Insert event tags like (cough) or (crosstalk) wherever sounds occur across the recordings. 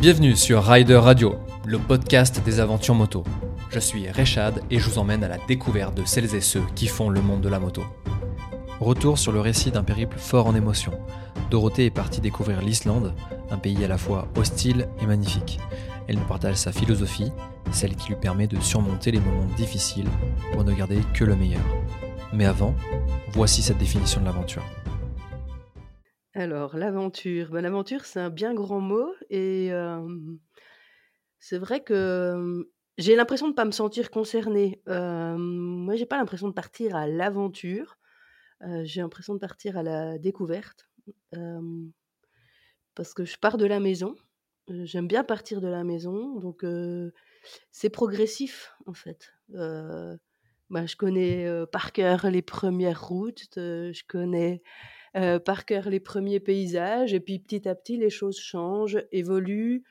Bienvenue sur Rider Radio, le podcast des aventures moto. Je suis Rechad et je vous emmène à la découverte de celles et ceux qui font le monde de la moto. Retour sur le récit d'un périple fort en émotions. Dorothée est partie découvrir l'Islande, un pays à la fois hostile et magnifique. Elle nous partage sa philosophie, celle qui lui permet de surmonter les moments difficiles pour ne garder que le meilleur. Mais avant, voici cette définition de l'aventure. Alors, l'aventure. Ben, l'aventure, c'est un bien grand mot et c'est vrai que j'ai l'impression de ne pas me sentir concernée. Moi, moi, j'ai pas l'impression de partir à l'aventure. j'ai l'impression de partir à la découverte. parce que je pars de la maison. J'aime bien partir de la maison, donc c'est progressif en fait. Je connais par cœur les premières routes, je connais par cœur les premiers paysages, et puis petit à petit, les choses changent, évoluent.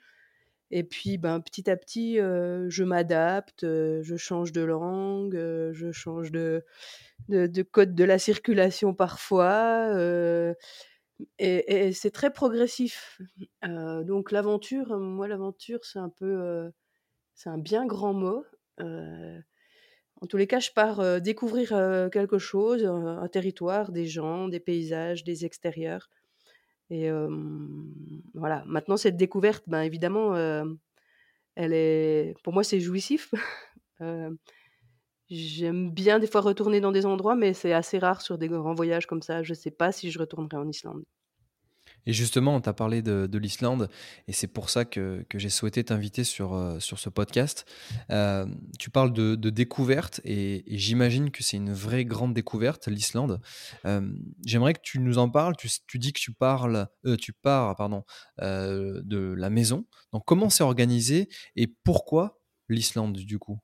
Et puis, ben, petit à petit, je m'adapte, je change de langue, je change de, de, code de la circulation parfois. et, c'est très progressif. donc, l'aventure, moi, l'aventure, c'est un peu. c'est un bien grand mot. En tous les cas, je pars découvrir quelque chose, un territoire, des gens, des paysages, des extérieurs. Et voilà. Maintenant, cette découverte, ben, évidemment, elle est, pour moi, c'est jouissif. (laughs) J'aime bien des fois retourner dans des endroits, mais c'est assez rare sur des grands voyages comme ça. Je ne sais pas si je retournerai en Islande. Et justement, on t'a parlé de, l'Islande, et c'est pour ça que, j'ai souhaité t'inviter sur, euh, ce podcast. Euh, tu parles de, découverte, et, j'imagine que c'est une vraie grande découverte, l'Islande. Euh, j'aimerais que tu nous en parles. Tu, tu dis que tu, parles, tu pars pardon, de la maison. Donc, comment c'est organisé, et pourquoi l'Islande, du coup?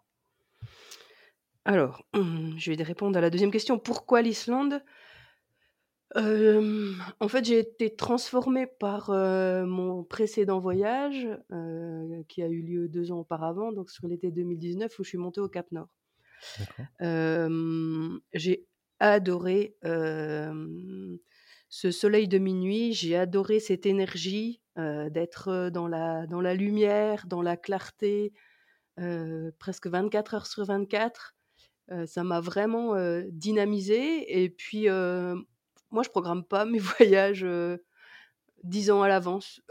Alors, je vais répondre à la deuxième question. Pourquoi l'Islande? En fait, j'ai été transformée par, mon précédent voyage, qui a eu lieu deux ans auparavant, donc sur l'été 2019 où je suis montée au Cap Nord. j'ai adoré, ce soleil de minuit, j'ai adoré cette énergie, d'être, dans la dans la lumière, dans la clarté, presque 24 heures sur 24. ça m'a vraiment, dynamisée et puis, moi, je programme pas mes (laughs) voyages dix ans à l'avance.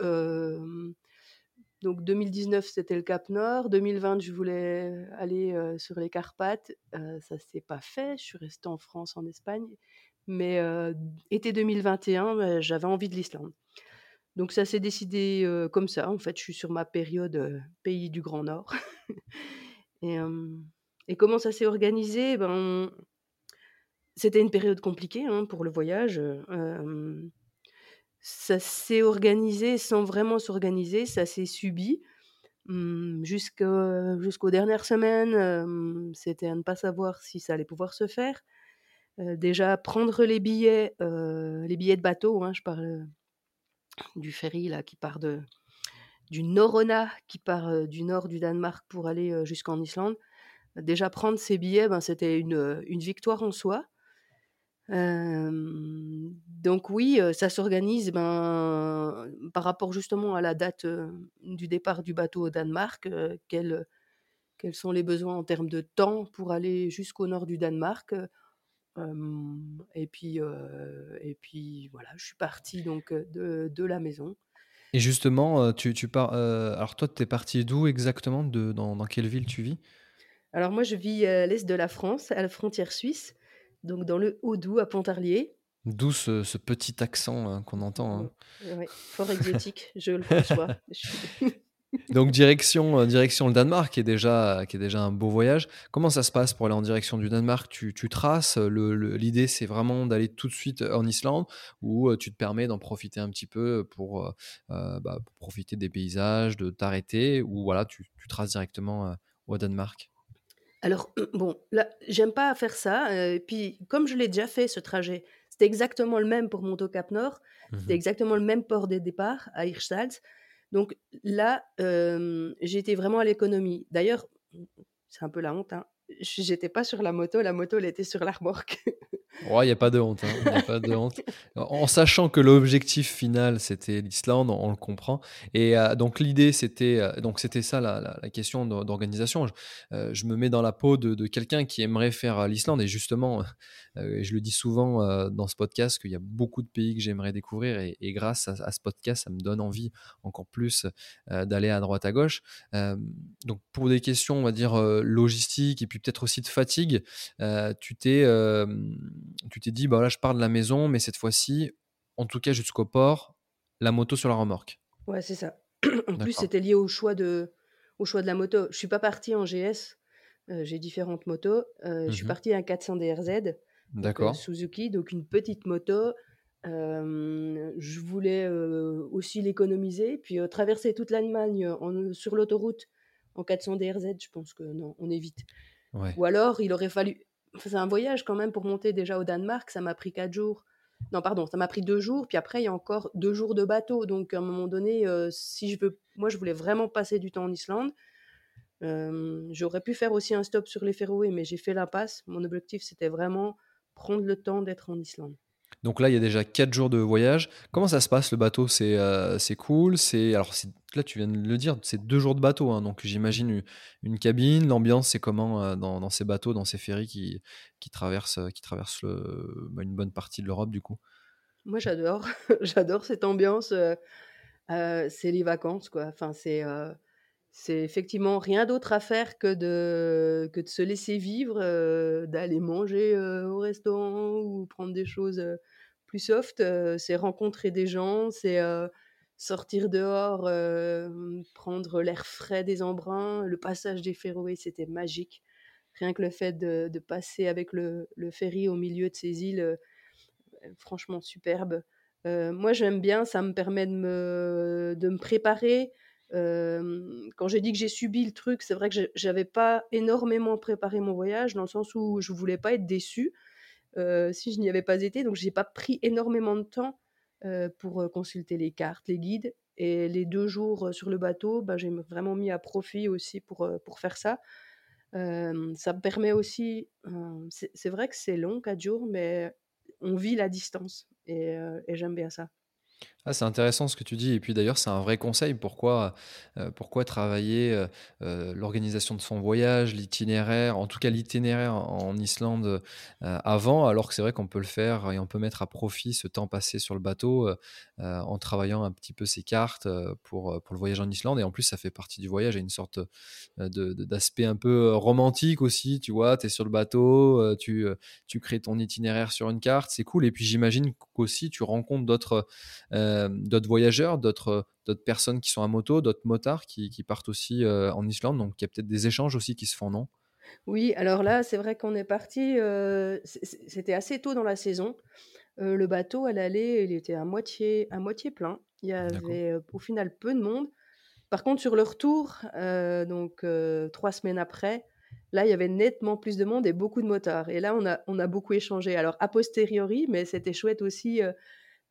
donc 2019, c'était le Cap Nord. 2020, je voulais aller sur les Carpates. ça s'est pas fait. Je suis restée en France, en Espagne. Mais été 2021, bah, j'avais envie de l'Islande. Donc ça s'est décidé comme ça. En fait, je suis sur ma période pays du Grand Nord. (laughs) et, comment ça s'est organisé? Ben, c'était une période compliquée, hein, pour le voyage, ça s'est organisé sans vraiment s'organiser, ça s'est subi, mmh, jusqu'aux dernières semaines, c'était à ne pas savoir si ça allait pouvoir se faire. déjà prendre les billets, les billets de bateau, hein, je parle, du ferry là qui part de du Norona qui part, du nord du Danemark pour aller, jusqu'en Islande. Déjà prendre ces billets, ben, c'était une victoire en soi donc oui, ça s'organise ben, par rapport justement à la date du départ du bateau au Danemark. quels, quels sont les besoins en termes de temps pour aller jusqu'au nord du Danemark et puis, et puis voilà, je suis partie donc de, de la maison. Et justement, tu, tu pars. alors toi, tu es parti d'où exactement? De, dans, dans, quelle ville tu vis? Alors moi, je vis à l'est de la France, à la frontière suisse donc dans le Haut-Doubs à Pontarlier. D'où ce, petit accent hein, qu'on entend. Hein. Fort exotique, je le conçois. (laughs) Donc direction, euh, direction le Danemark, qui est, déjà, qui est déjà un beau voyage. Comment ça se passe pour aller en direction du Danemark? Tu, tu, traces, l'idée c'est vraiment d'aller tout de suite en Islande ou euh, tu te permets d'en profiter un petit peu pour, euh, bah, profiter des paysages, de t'arrêter ou voilà, tu, tu, traces directement au Danemark? Alors, (clears throat) bon, là, j'aime pas faire ça. Et puis, comme je l'ai déjà fait, ce trajet, c'était exactement le même pour monter au Cap Nord. C'était mmh exactement le même port de départ à Hirschsalz. Donc là, j'étais vraiment à l'économie. D'ailleurs, c'est un peu la honte. Hein, j'étais pas sur la moto, la moto, elle était sur la remorque. Ouais, il y a pas de honte, hein, y a pas de honte. (laughs) En en sachant que l'objectif final, c'était l'Islande, on le comprend et heu, donc l'idée, c'était, donc c'était ça la la la question d'or d'organisation. Je, heu, je me mets dans la peau de de quelqu'un qui aimerait faire, l'Islande et justement, je le dis souvent, dans ce podcast qu'il y a beaucoup de pays que j'aimerais découvrir et et grâce à à ce podcast, ça me donne envie encore plus, d'aller à droite à gauche. Donc pour des questions, on va dire, logistiques et puis peut-être aussi de fatigue, heu, tu t'es, dit: «Bah, là, je pars de la maison, mais cette fois-ci, en tout cas jusqu'au port, la moto sur la remorque». Ouais, c'est ça. (clears throat) En plus, c'était lié au choix de au choix de la moto. Je suis pas partie en GS, heu, j'ai différentes motos. Heu, je suis Mmh partie en 400 DRZ, D'accord. Suzuki, donc une petite moto. Je voulais, aussi l'économiser, puis, traverser toute l'Allemagne, sur l'autoroute en 400 DRZ, je pense que non, on évite. Ouais. Ou alors il aurait fallu enfin, c'est un voyage quand même pour monter déjà au Danemark, ça m'a pris 4 jours. Non, pardon, ça m'a pris 2 jours, puis après il y a encore 2 jours de bateau. Donc à un moment donné, heu, si je veux moi je voulais vraiment passer du temps en Islande. Hem, j'aurais pu faire aussi un stop sur les Féroé, mais j'ai fait l'impasse. Mon objectif, c'était vraiment prendre le temps d'être en Islande. Donc là, il y a déjà 4 jours de voyage. Comment ça se passe le bateau? C'est, c'est cool? C'est alors c'est là, tu viens de le dire, c'est 2 jours de bateau, hein, donc j'imagine une cabine. L'ambiance, c'est comment, heu, dans ces bateaux, dans ces ferries qui qui traversent, heu, qui traversent bah, une bonne partie de l'Europe, du coup? Moi j'adore, (laughs) j'adore cette ambiance, heu, c'est les vacances quoi. Enfin c'est, c'est effectivement rien d'autre à faire que de que de se laisser vivre, d'aller manger, au restaurant ou prendre des choses, plus soft, c'est rencontrer des gens, c'est, sortir dehors, prendre l'air frais des embruns. Le passage des Féroé, c'était magique. Rien que le fait de passer avec le ferry au milieu de ces îles, heu, franchement superbe. Moi j'aime bien, ça me permet de me préparer. Quand j'ai dit que j'ai subi le truc, c'est vrai que j'avais pas énormément préparé mon voyage, dans le sens où je voulais pas être déçue, si je n'y avais pas été. Donc j'ai pas pris énormément de temps, pour, heu, consulter les cartes, les guides et les 2 jours, sur le bateau, bah, j'ai vraiment mis à profit aussi pour, pour faire ça. Ça me permet aussi, c'est vrai que c'est long 4 jours, mais on vit la distance et j'aime bien ça. Ah, c'est intéressant ce que tu dis et puis d'ailleurs, c'est un vrai conseil. Pourquoi, heu, pourquoi travailler, heu heu, l'organisation de son voyage, l'itinéraire, en tout cas l'itinéraire en Islande, avant, alors que c'est vrai qu'on peut le faire et on peut mettre à profit ce temps passé sur le bateau, en travaillant un petit peu ses cartes, pour, pour le voyage en Islande et en plus, ça fait partie du voyage. Il y a une sorte, heu, de d'aspect un peu, romantique aussi, tu vois? Tu es sur le bateau, tu, tu crées ton itinéraire sur une carte, c'est cool et puis j'imagine qu'aussi tu rencontres d'autres, heu, d'autres voyageurs, d'autres, d'autres personnes qui sont à moto, d'autres motards qui qui partent aussi, heu, en Islande, donc il y a peut-être des échanges aussi qui se font, non? Oui, alors là, c'est vrai qu'on est c c'était assez tôt dans la saison. Le bateau à l'aller, il était à moitié à moitié plein. Il y avait, au final peu de monde. Par contre, sur le retour, donc 3 semaines après, là, il y avait nettement plus de monde et beaucoup de motards et là, on a on a beaucoup échangé. Alors a posteriori, mais c'était chouette aussi,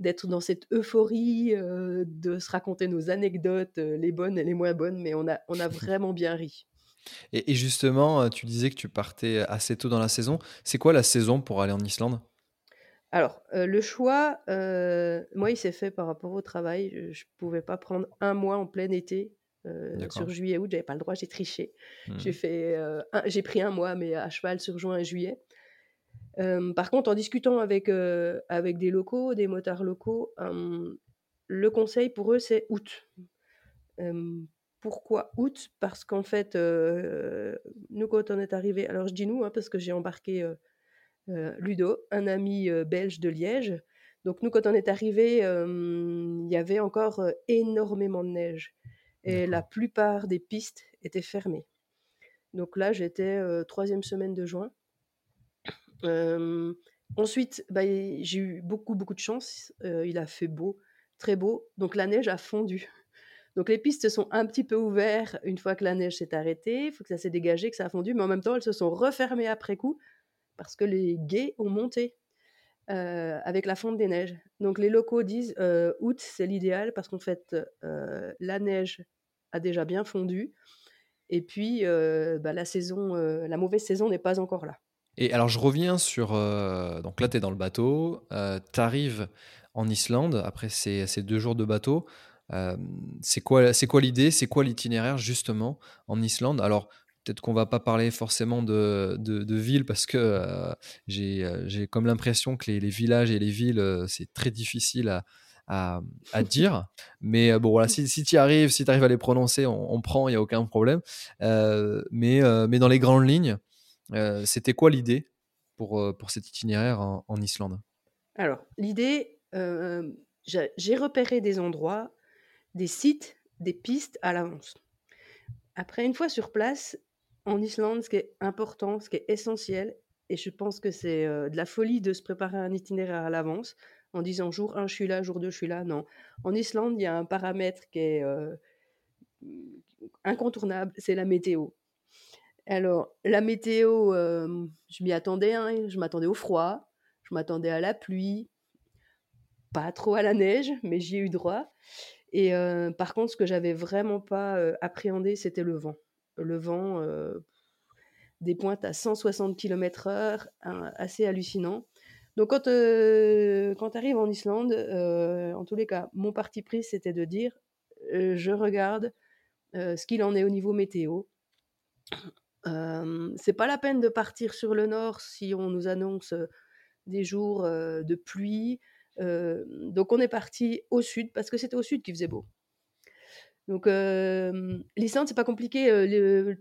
d'être dans cette euphorie, heu, de se raconter nos anecdotes, heu, les bonnes et les moins bonnes, mais on a on a (laughs) vraiment bien ri. Et et justement, heu, tu disais que tu partais assez tôt dans la saison. C'est quoi la saison pour aller en Islande? Alors, le choix, moi, il s'est fait par rapport au travail. Je je pouvais pas prendre un mois en plein été, sur D'accord. juillet-août, j'avais pas le droit, j'ai triché. J'ai Mmh. fait, un j'ai pris un mois, mais à cheval sur juin et juillet. Par contre, en discutant avec, avec des locaux, des motards locaux, le conseil pour eux, c'est août. Pourquoi août? Parce qu'en fait, nous, quand on est arrivés alors je dis «nous», hein, parce que j'ai embarqué, Ludo, un ami, belge de Liège. Donc nous, quand on est arrivés, hem, il y avait encore, énormément de neige et la plupart des pistes étaient fermées. Donc là, j'étais, 3 semaine de juin. Ensuite, bah, j'ai eu beaucoup, beaucoup de chance, il a fait beau, très beau, donc la neige a fondu. Donc les pistes sont un petit peu ouverts une fois que la neige s'est arrêtée, il faut que ça s'est dégagé, que ça a fondu, mais en même temps, elles se sont refermées après coup parce que les gués ont monté, avec la fonte des neiges. Donc les locaux disent, août, c'est l'idéal parce qu'en fait, la neige a déjà bien fondu Et puis, bah, la saison, la mauvaise saison n'est pas encore là. Et alors je reviens sur... donc là, tu es dans le bateau, tu arrives en Islande après ces, ces, deux jours de bateau. c'est quoi, c'est quoi l'idée C'est quoi l'itinéraire justement en Islande? Alors peut-être qu'on va pas parler forcément de, de, villes parce que j'ai comme l'impression que les, les, villages et les villes, c'est très difficile à, à, à (laughs) dire. Mais bon, voilà, si, si tu y arrives, si tu arrives à les prononcer, on, prend, il n'y a aucun problème. mais, mais dans les grandes lignes, c'était quoi l'idée pour, pour cet itinéraire en, Islande? Alors, l'idée, j'ai repéré des endroits, des sites, des pistes à l'avance. Après, une fois sur place, en Islande, ce qui est important, ce qui est essentiel, et je pense que c'est de la folie de se préparer un itinéraire à l'avance en disant jour 1, je suis là, jour 2, je suis là. Non. En Islande, il y a un paramètre qui est incontournable, c'est la météo. Alors, la météo, je m'y attendais, hein, je m'attendais au froid, je m'attendais à la pluie, pas trop à la neige, mais j'y ai eu droit. Et par contre, ce que j'avais vraiment pas appréhendé, c'était le vent. Le vent, des pointes à 160 km/h, assez hallucinant. Donc, quand, quand tu arrives en Islande, en tous les cas, mon parti pris, c'était de dire je regarde ce qu'il en est au niveau météo. C'est pas la peine de partir sur le nord si on nous annonce des jours de pluie, donc on est parti au sud parce que c'était au sud qu'il faisait beau. Donc l'Islande, c'est pas compliqué.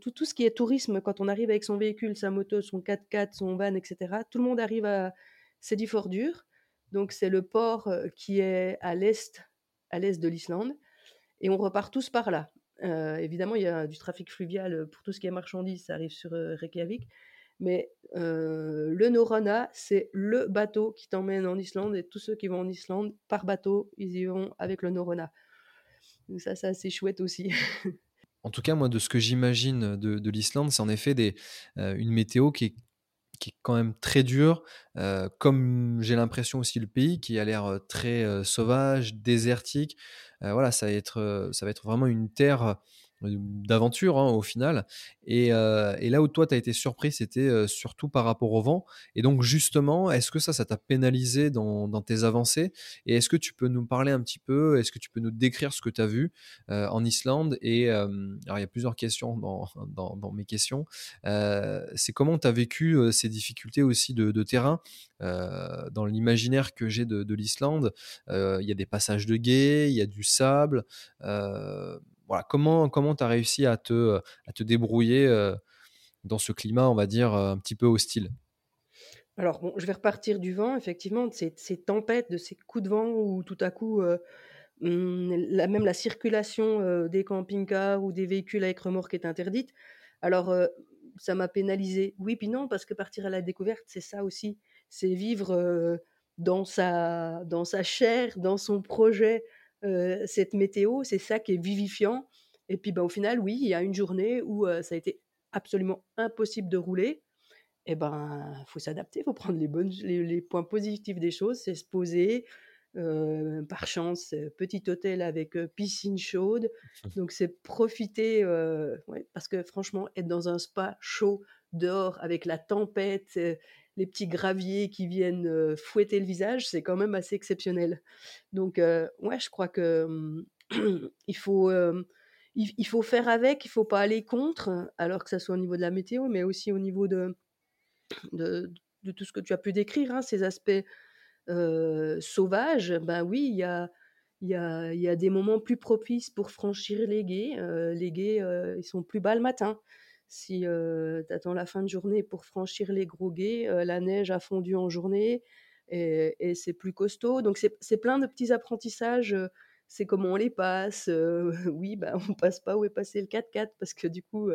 tout, tout, ce qui est tourisme, quand on arrive avec son véhicule, sa moto, son 4x4, son van, etc., tout le monde arrive à Sédifordur. Donc c'est le port qui est à l'est, à l'est de l'Islande, et on repart tous par là. Évidemment, il y a du trafic fluvial pour tout ce qui est marchandises, ça arrive sur Reykjavik. Mais le Norana, c'est le bateau qui t'emmène en Islande et tous ceux qui vont en Islande par bateau, ils y vont avec le Norana. Donc ça, c'est assez chouette aussi. (laughs) en tout cas, moi, de ce que j'imagine de, l'Islande, c'est en effet une météo qui est, qui est, quand même très dure, comme j'ai l'impression aussi le pays qui a l'air très sauvage, désertique. voilà, ça va, être, ça va être vraiment une terre d'aventure hein, au final. Et, euh, et, là où toi, tu as été surpris, c'était euh, surtout par rapport au vent. Et donc, justement, est-ce que ça, ça t'a pénalisé dans, dans, tes avancées Et est-ce que tu peux nous parler un petit peu Est-ce que tu peux nous décrire ce que tu as vu euh, en Islande Et alors, il y a plusieurs questions dans, (laughs) dans, dans mes questions. c'est comment tu as vécu ces difficultés aussi de, de terrain Dans l'imaginaire que j'ai de, de l'Islande, il y a des passages de guet, il y a du sable comment comment tu as réussi à te, à te débrouiller euh, dans ce climat, on va dire, un petit peu hostile? Alors, bon, je vais repartir du vent, effectivement, de ces, tempêtes, de ces coups de vent où tout à coup, euh, la, même la circulation euh, des camping-cars ou des véhicules avec remorque est interdite. Alors, ça m'a pénalisé. Oui, puis non, parce que partir à la découverte, c'est ça aussi. C'est vivre dans, sa, dans sa chair, dans son projet, cette météo, c'est ça qui est vivifiant. Et puis bah, au final, oui, il y a une journée où ça a été absolument impossible de rouler. Et ben, faut s'adapter, il faut prendre les, bonnes, les, points positifs des choses, c'est se poser. par chance, petit hôtel avec piscine chaude. (laughs) Donc c'est profiter, parce que franchement, être dans un spa chaud dehors avec la tempête, les petits graviers qui viennent fouetter le visage, c'est quand même assez exceptionnel. Donc, ouais, je crois que mmh, (clears throat) il faut, il, faut faire avec, il faut pas aller contre, alors que ça soit au niveau de la météo, mais aussi au niveau de, de, tout ce que tu as pu décrire, hein, ces aspects sauvages. Ben oui, il y a, y, a, y a des moments plus propices pour franchir les guets. les guets, ils sont plus bas le matin. Si tu attends la fin de journée pour franchir les gros guets, la neige a fondu en journée et, c'est plus costaud. Donc c'est plein de petits apprentissages. c'est comment on les passe. (laughs) oui, bah, on passe pas où est passé le 4x4 parce que du coup,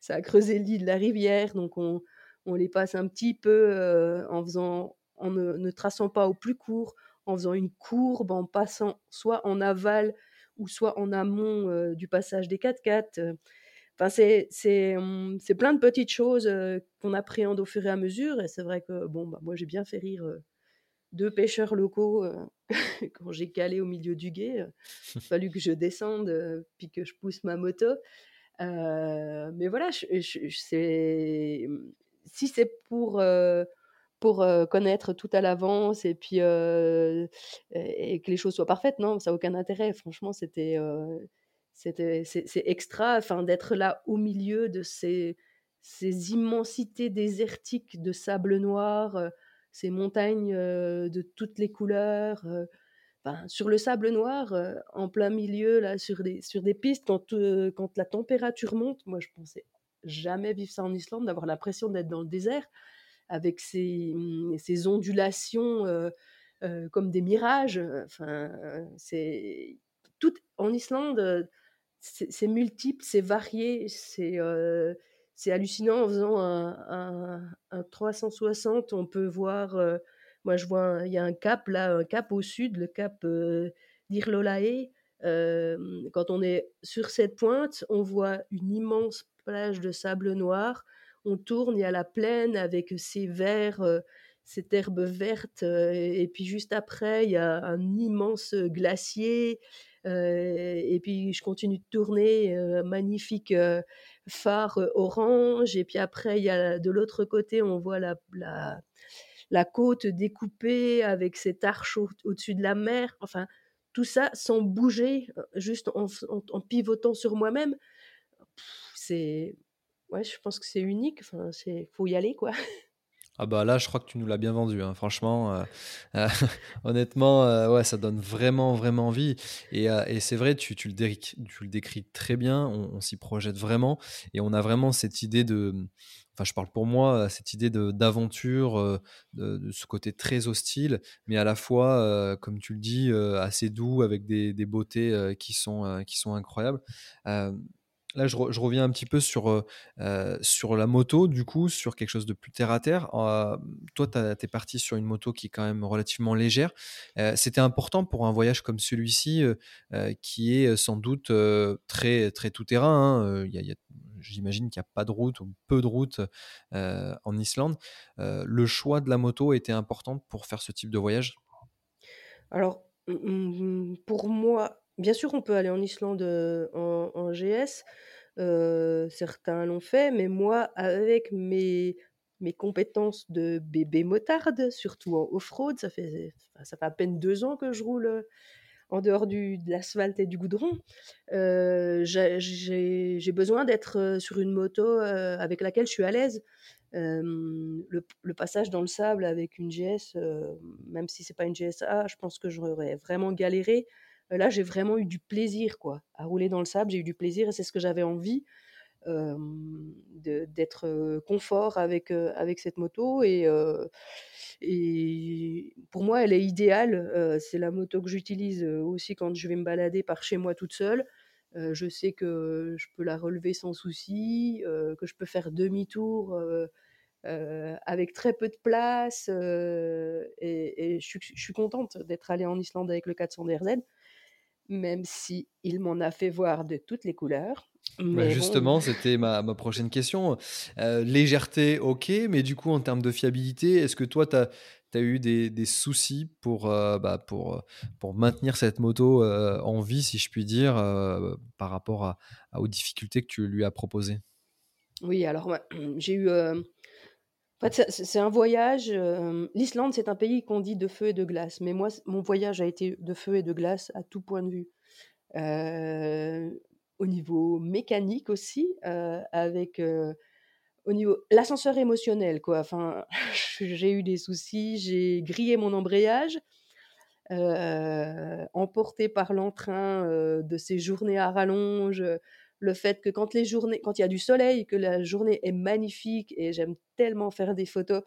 ça a creusé le lit de la rivière. Donc on, les passe un petit peu en faisant, en ne, traçant pas au plus court, en faisant une courbe, en passant soit en aval ou soit en amont du passage des 4x4. Enfin, mmh, c'est plein de petites choses qu'on appréhende au fur et à mesure. Et c'est vrai que bon, bah, moi, j'ai bien fait rire deux pêcheurs locaux (laughs) quand j'ai calé au milieu du guet. Il (laughs) a fallu que je descende puis que je pousse ma moto. mais voilà, je, c'est, si c'est pour pour connaître tout à l'avance et puis et que les choses soient parfaites. Non, ça n'a aucun intérêt. Franchement, c'était c'est extra, enfin d'être là au milieu de ces ces immensités désertiques de sable noir, ces montagnes de toutes les couleurs. Enfin, sur le sable noir, en plein milieu, là, sur des, sur des pistes, quand, quand la température monte, moi je pensais jamais vivre ça en Islande, d'avoir l'impression d'être dans le désert avec ces, mmh, ces ondulations comme des mirages. Enfin, c'est tout en Islande, c'est multiple, c'est varié, c'est c'est hallucinant. En faisant un, un, 360, on peut voir. moi, je vois, il y a un cap là, un cap au sud, le cap d'Irlolae. quand on est sur cette pointe, on voit une immense plage de sable noir on tourne, il y a la plaine avec ces verts, euh, cette herbe verte, euh, et, puis juste après, il y a un immense glacier. Euh, et puis je continue de tourner, un magnifique phare orange. Et puis après, il y a de l'autre côté, on voit la, la, côte découpée avec cette arche au-dessus de la mer. Enfin, tout ça sans bouger, juste en, en pivotant sur moi-même. C'est ouais, je pense que c'est unique. Enfin, c'est faut y aller, quoi. (laughs) Ah bah là, je crois que tu nous l'as bien vendu. Hein. Franchement, euh, euh, (laughs) honnêtement, euh, ouais, ça donne vraiment, vraiment envie. Et, c'est vrai, tu, le décris, tu le décris très bien. On, s'y projette vraiment. Et on a vraiment cette idée de. Enfin, je parle pour moi, cette idée d'aventure, de, de, ce côté très hostile, mais à la fois, comme tu le dis, assez doux, avec des, des beautés qui, sont, qui sont incroyables. Là, je, reviens un petit peu sur, sur la moto, du coup, sur quelque chose de plus terre à terre. Euh, toi, tu es parti sur une moto qui est quand même relativement légère. C'était important pour un voyage comme celui-ci, qui est sans doute très, très tout-terrain. Hein. J'imagine qu'il n'y a pas de route ou peu de route en Islande. le choix de la moto était important pour faire ce type de voyage? Alors, pour moi, Bien sûr, on peut aller en Islande, en GS, certains l'ont fait, mais moi, avec mes mes compétences de bébé motarde, surtout en off-road, ça fait ça fait à peine deux ans que je roule, en dehors du de l'asphalte et du goudron. j'ai besoin d'être, sur une moto, avec laquelle je suis à l'aise. le passage dans le sable avec une GS, même si c'est pas une GSA, je pense que j'aurais vraiment galéré. Là, j'ai vraiment eu du plaisir, quoi, à rouler dans le sable. J'ai eu du plaisir et c'est ce que j'avais envie d'être confort avec, avec cette moto. Et, pour moi, elle est idéale. c'est la moto que j'utilise aussi quand je vais me balader par chez moi toute seule. je sais que je peux la relever sans souci, que je peux faire demi-tour. avec très peu de place et, je, je, suis contente d'être allée en Islande avec le 400 DRZ même si il m'en a fait voir de toutes les couleurs. Bah, justement, c'était ma, ma, prochaine question. Euh, légèreté, ok, mais du coup, en termes de fiabilité, est-ce que toi, tu as, as, eu des, des soucis pour, euh, bah, pour, pour maintenir cette moto euh, en vie, si je puis dire, par rapport à, aux difficultés que tu lui as proposées? Oui, alors (clears throat) j'ai eu en fait, c'est un voyage. L'Islande, c'est un pays qu'on dit de feu et de glace. Mais moi, mon voyage a été de feu et de glace à tout point de vue. au niveau mécanique aussi, avec au niveau l'ascenseur émotionnel, quoi. Enfin, (laughs) j'ai eu des soucis, j'ai grillé mon embrayage, emporté par l'entrain de ces journées à rallonge le fait que quand les journées, quand il y a du soleil, que la journée est magnifique et j'aime tellement faire des photos,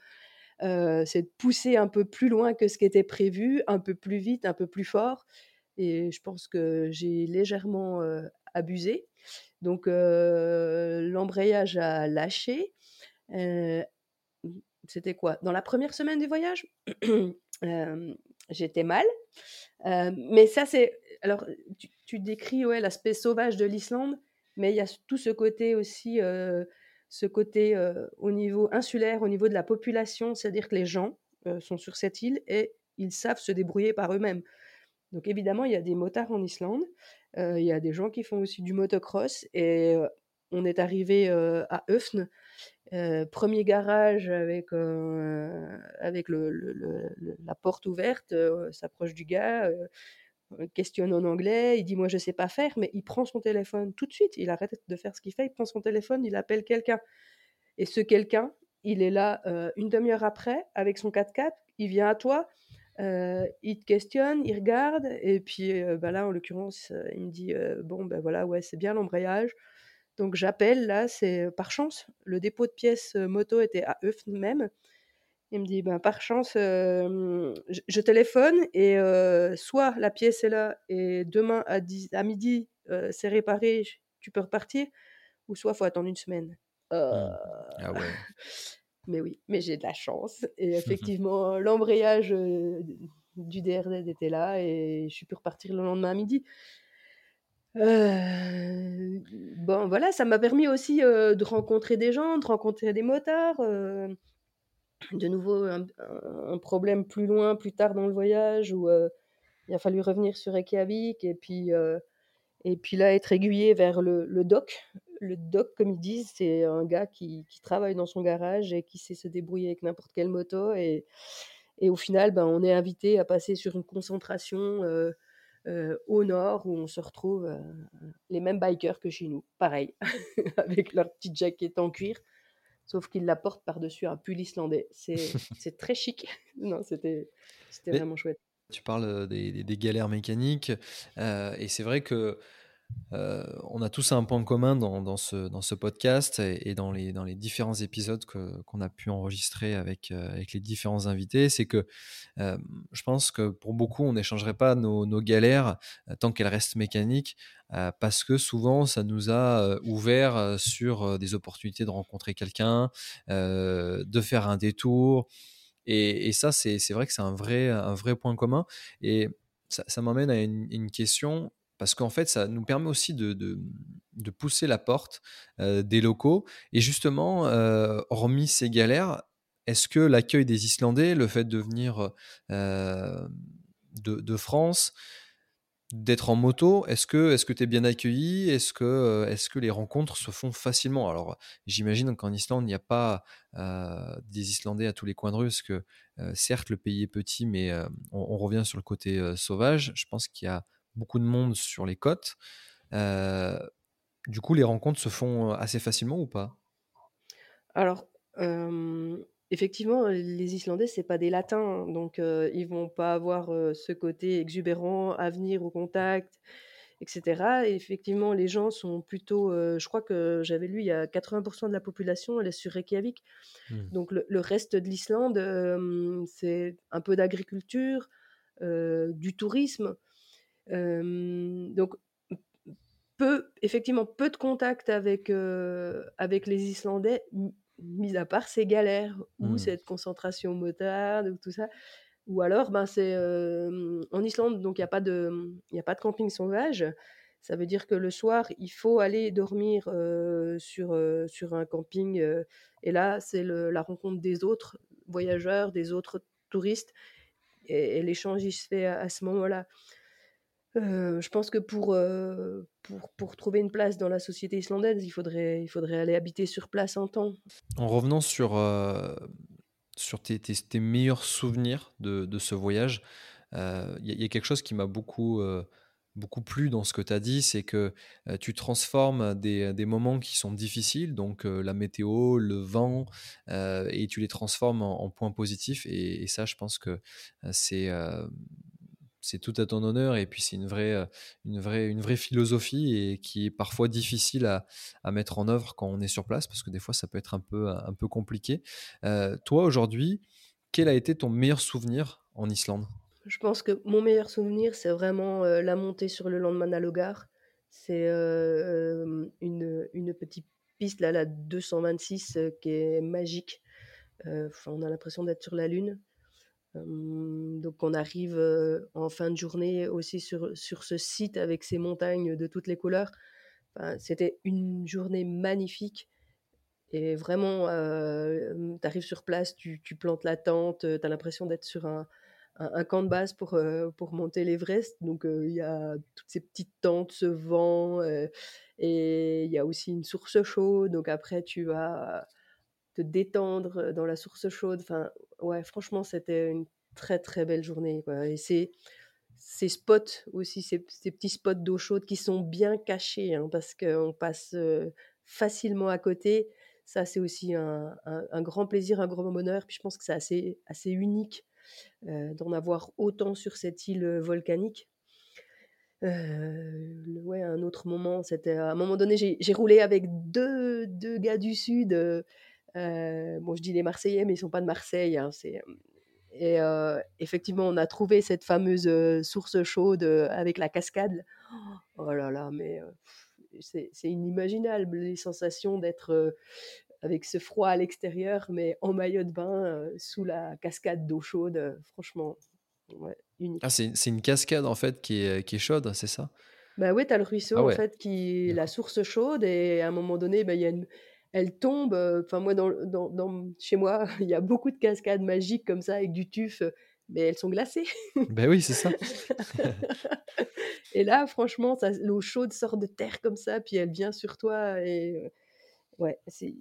euh, c'est de pousser un peu plus loin que ce qui était prévu, un peu plus vite, un peu plus fort. Et je pense que j'ai légèrement euh, abusé. Donc euh, l'embrayage a lâché. C'était quoi? Dans la première semaine du voyage, (clears throat) j'étais mal. mais ça, c'est. Alors, tu, tu décris ouais, l'aspect sauvage de l'Islande mais il y a tout ce côté aussi, ce côté au niveau insulaire, au niveau de la population, c'est-à-dire que les gens sont sur cette île et ils savent se débrouiller par eux-mêmes. Donc évidemment, il y a des motards en Islande, il y a des gens qui font aussi du motocross et on est arrivé à Eufne. premier garage avec, avec la porte ouverte, s'approche du gars, questionne en anglais, il dit moi je sais pas faire, mais il prend son téléphone tout de suite, il arrête de faire ce qu'il fait, il prend son téléphone, il appelle quelqu'un. Et ce quelqu'un, il est là une demi-heure après avec son 4x4, il vient à toi, il te questionne, il regarde, et puis bah là, en l'occurrence, il me dit Bon, ben voilà, ouais, c'est bien l'embrayage. Donc j'appelle, là, c'est par chance, le dépôt de pièces moto était à Euf même. Il me dit ben, Par chance, je, téléphone, et soit la pièce est là, et demain à, à midi, c'est réparé, tu peux repartir, ou soit il faut attendre une semaine. Mmh. Ah ouais. (laughs) Mais oui, mais j'ai de la chance. Et (laughs) effectivement, l'embrayage du DRZ était là et je suis pu repartir le lendemain à midi. bon, voilà, ça m'a permis aussi de rencontrer des gens, de rencontrer des motards. De nouveau, un, problème plus loin, plus tard dans le voyage, où il a fallu revenir sur Reykjavik et puis, et puis là, être aiguillé vers le, doc, le doc, comme ils disent, c'est un gars qui, travaille dans son garage et qui sait se débrouiller avec n'importe quelle moto. Et, et au final, ben, on est invité à passer sur une concentration euh, euh, au nord où on se retrouve euh, les mêmes bikers que chez nous, pareil, (laughs) avec leur petite jaquette en cuir, sauf qu'ils la portent par-dessus un pull islandais. C'est (laughs) très chic. (laughs) non, c'était vraiment chouette. Tu parles des, des galères mécaniques et c'est vrai que euh, on a tous un point commun dans, ce, dans ce podcast et, dans, les, dans les différents épisodes qu'on a pu enregistrer avec, euh, avec les différents invités, c'est que euh, je pense que pour beaucoup, on n'échangerait pas nos, galères tant qu'elles restent mécaniques, parce que souvent, ça nous a ouvert sur des opportunités de rencontrer quelqu'un, de faire un détour. Et, ça, c'est vrai que c'est un vrai, un vrai point commun. Et ça, m'emmène à une question parce qu'en fait, ça nous permet aussi de, pousser la porte des locaux. Et justement, hormis ces galères, est-ce que l'accueil des Islandais, le fait de venir de, France, d'être en moto, est-ce que que tu es bien accueilli? Est-ce que les rencontres se font facilement? Alors, j'imagine qu'en Islande, il n'y a pas des Islandais à tous les coins de rue, parce que certes, le pays est petit, mais on, revient sur le côté sauvage. Je pense qu'il y a beaucoup de monde sur les côtes. Euh, du coup, les rencontres se font assez facilement ou pas? Alors, effectivement, les Islandais, c'est pas des Latins, donc ils vont pas avoir ce côté exubérant à venir au contact, etc. Et effectivement, les gens sont plutôt. je crois que j'avais lu, il y a 80% de la population, elle est sur Reykjavik. Mmh. Donc le, reste de l'Islande, c'est un peu d'agriculture, du tourisme donc, peu, effectivement, peu de contact avec, avec les Islandais, mis à part ces galères ou mmh. cette concentration motarde ou tout ça. Ou alors, ben, c'est en Islande, donc il n'y a, pas de, a pas de camping sauvage. Ça veut dire que le soir, il faut aller dormir sur, sur un camping. et là, c'est la rencontre des autres voyageurs, des autres touristes. Et, l'échange, il se fait à ce moment-là je pense que pour, pour, pour, trouver une place dans la société islandaise, il faudrait, il faudrait aller habiter sur place un temps. En revenant sur, sur tes, tes, meilleurs souvenirs de, de ce voyage, il y, a quelque chose qui m'a beaucoup, beaucoup plu dans ce que tu as dit, c'est que tu transformes des, des, moments qui sont difficiles, donc la météo, le vent, et tu les transformes en, points positifs. Et, ça, je pense que c'est c'est tout à ton honneur et puis c'est une vraie, euh, une, vraie, une vraie philosophie et qui est parfois difficile à, mettre en œuvre quand on est sur place parce que des fois ça peut être un peu, un peu compliqué. Euh, toi aujourd'hui, quel a été ton meilleur souvenir en Islande? Je pense que mon meilleur souvenir c'est vraiment euh, la montée sur le lendemain à Logar. C'est une, une, petite piste là, la 226 qui est magique. on a l'impression d'être sur la lune donc on arrive en fin de journée aussi sur, sur ce site avec ces montagnes de toutes les couleurs. C'était une journée magnifique. Et vraiment, tu arrives sur place, tu, tu, plantes la tente, tu as l'impression d'être sur un, un, camp de base pour, pour monter l'Everest. Donc, il y a toutes ces petites tentes, ce vent, et il y a aussi une source chaude. Donc, après, tu vas te détendre dans la source chaude. Enfin, ouais, franchement, c'était une très, très belle journée. Et c'est ces spots aussi, ces, petits spots d'eau chaude qui sont bien cachés, hein, parce qu'on passe facilement à côté. Ça, c'est aussi un, grand plaisir, un grand bonheur. Puis je pense que c'est assez, assez unique d'en avoir autant sur cette île volcanique. ouais, un autre moment, c'était à un moment donné, j'ai roulé avec deux, deux, gars du Sud. Bon, je dis les Marseillais, mais ils sont pas de Marseille. Hein, c'est et effectivement, on a trouvé cette fameuse source chaude avec la cascade. Oh là là, mais c'est inimaginable les sensations d'être avec ce froid à l'extérieur, mais en maillot de bain sous la cascade d'eau chaude. franchement, ouais, unique. Ah, c'est une cascade en fait qui est, qui est chaude, c'est ça? Bah oui, tu as le ruisseau ah en fait qui est la source chaude et à un moment donné, bah, il y a une elle tombe. Enfin, moi, dans, dans, chez moi, (laughs) il y a beaucoup de cascades magiques comme ça avec du tuf, mais elles sont glacées. (laughs) ben oui, c'est ça. (laughs) et là, franchement, l'eau chaude sort de terre comme ça, puis elle vient sur toi. Et ouais, c'est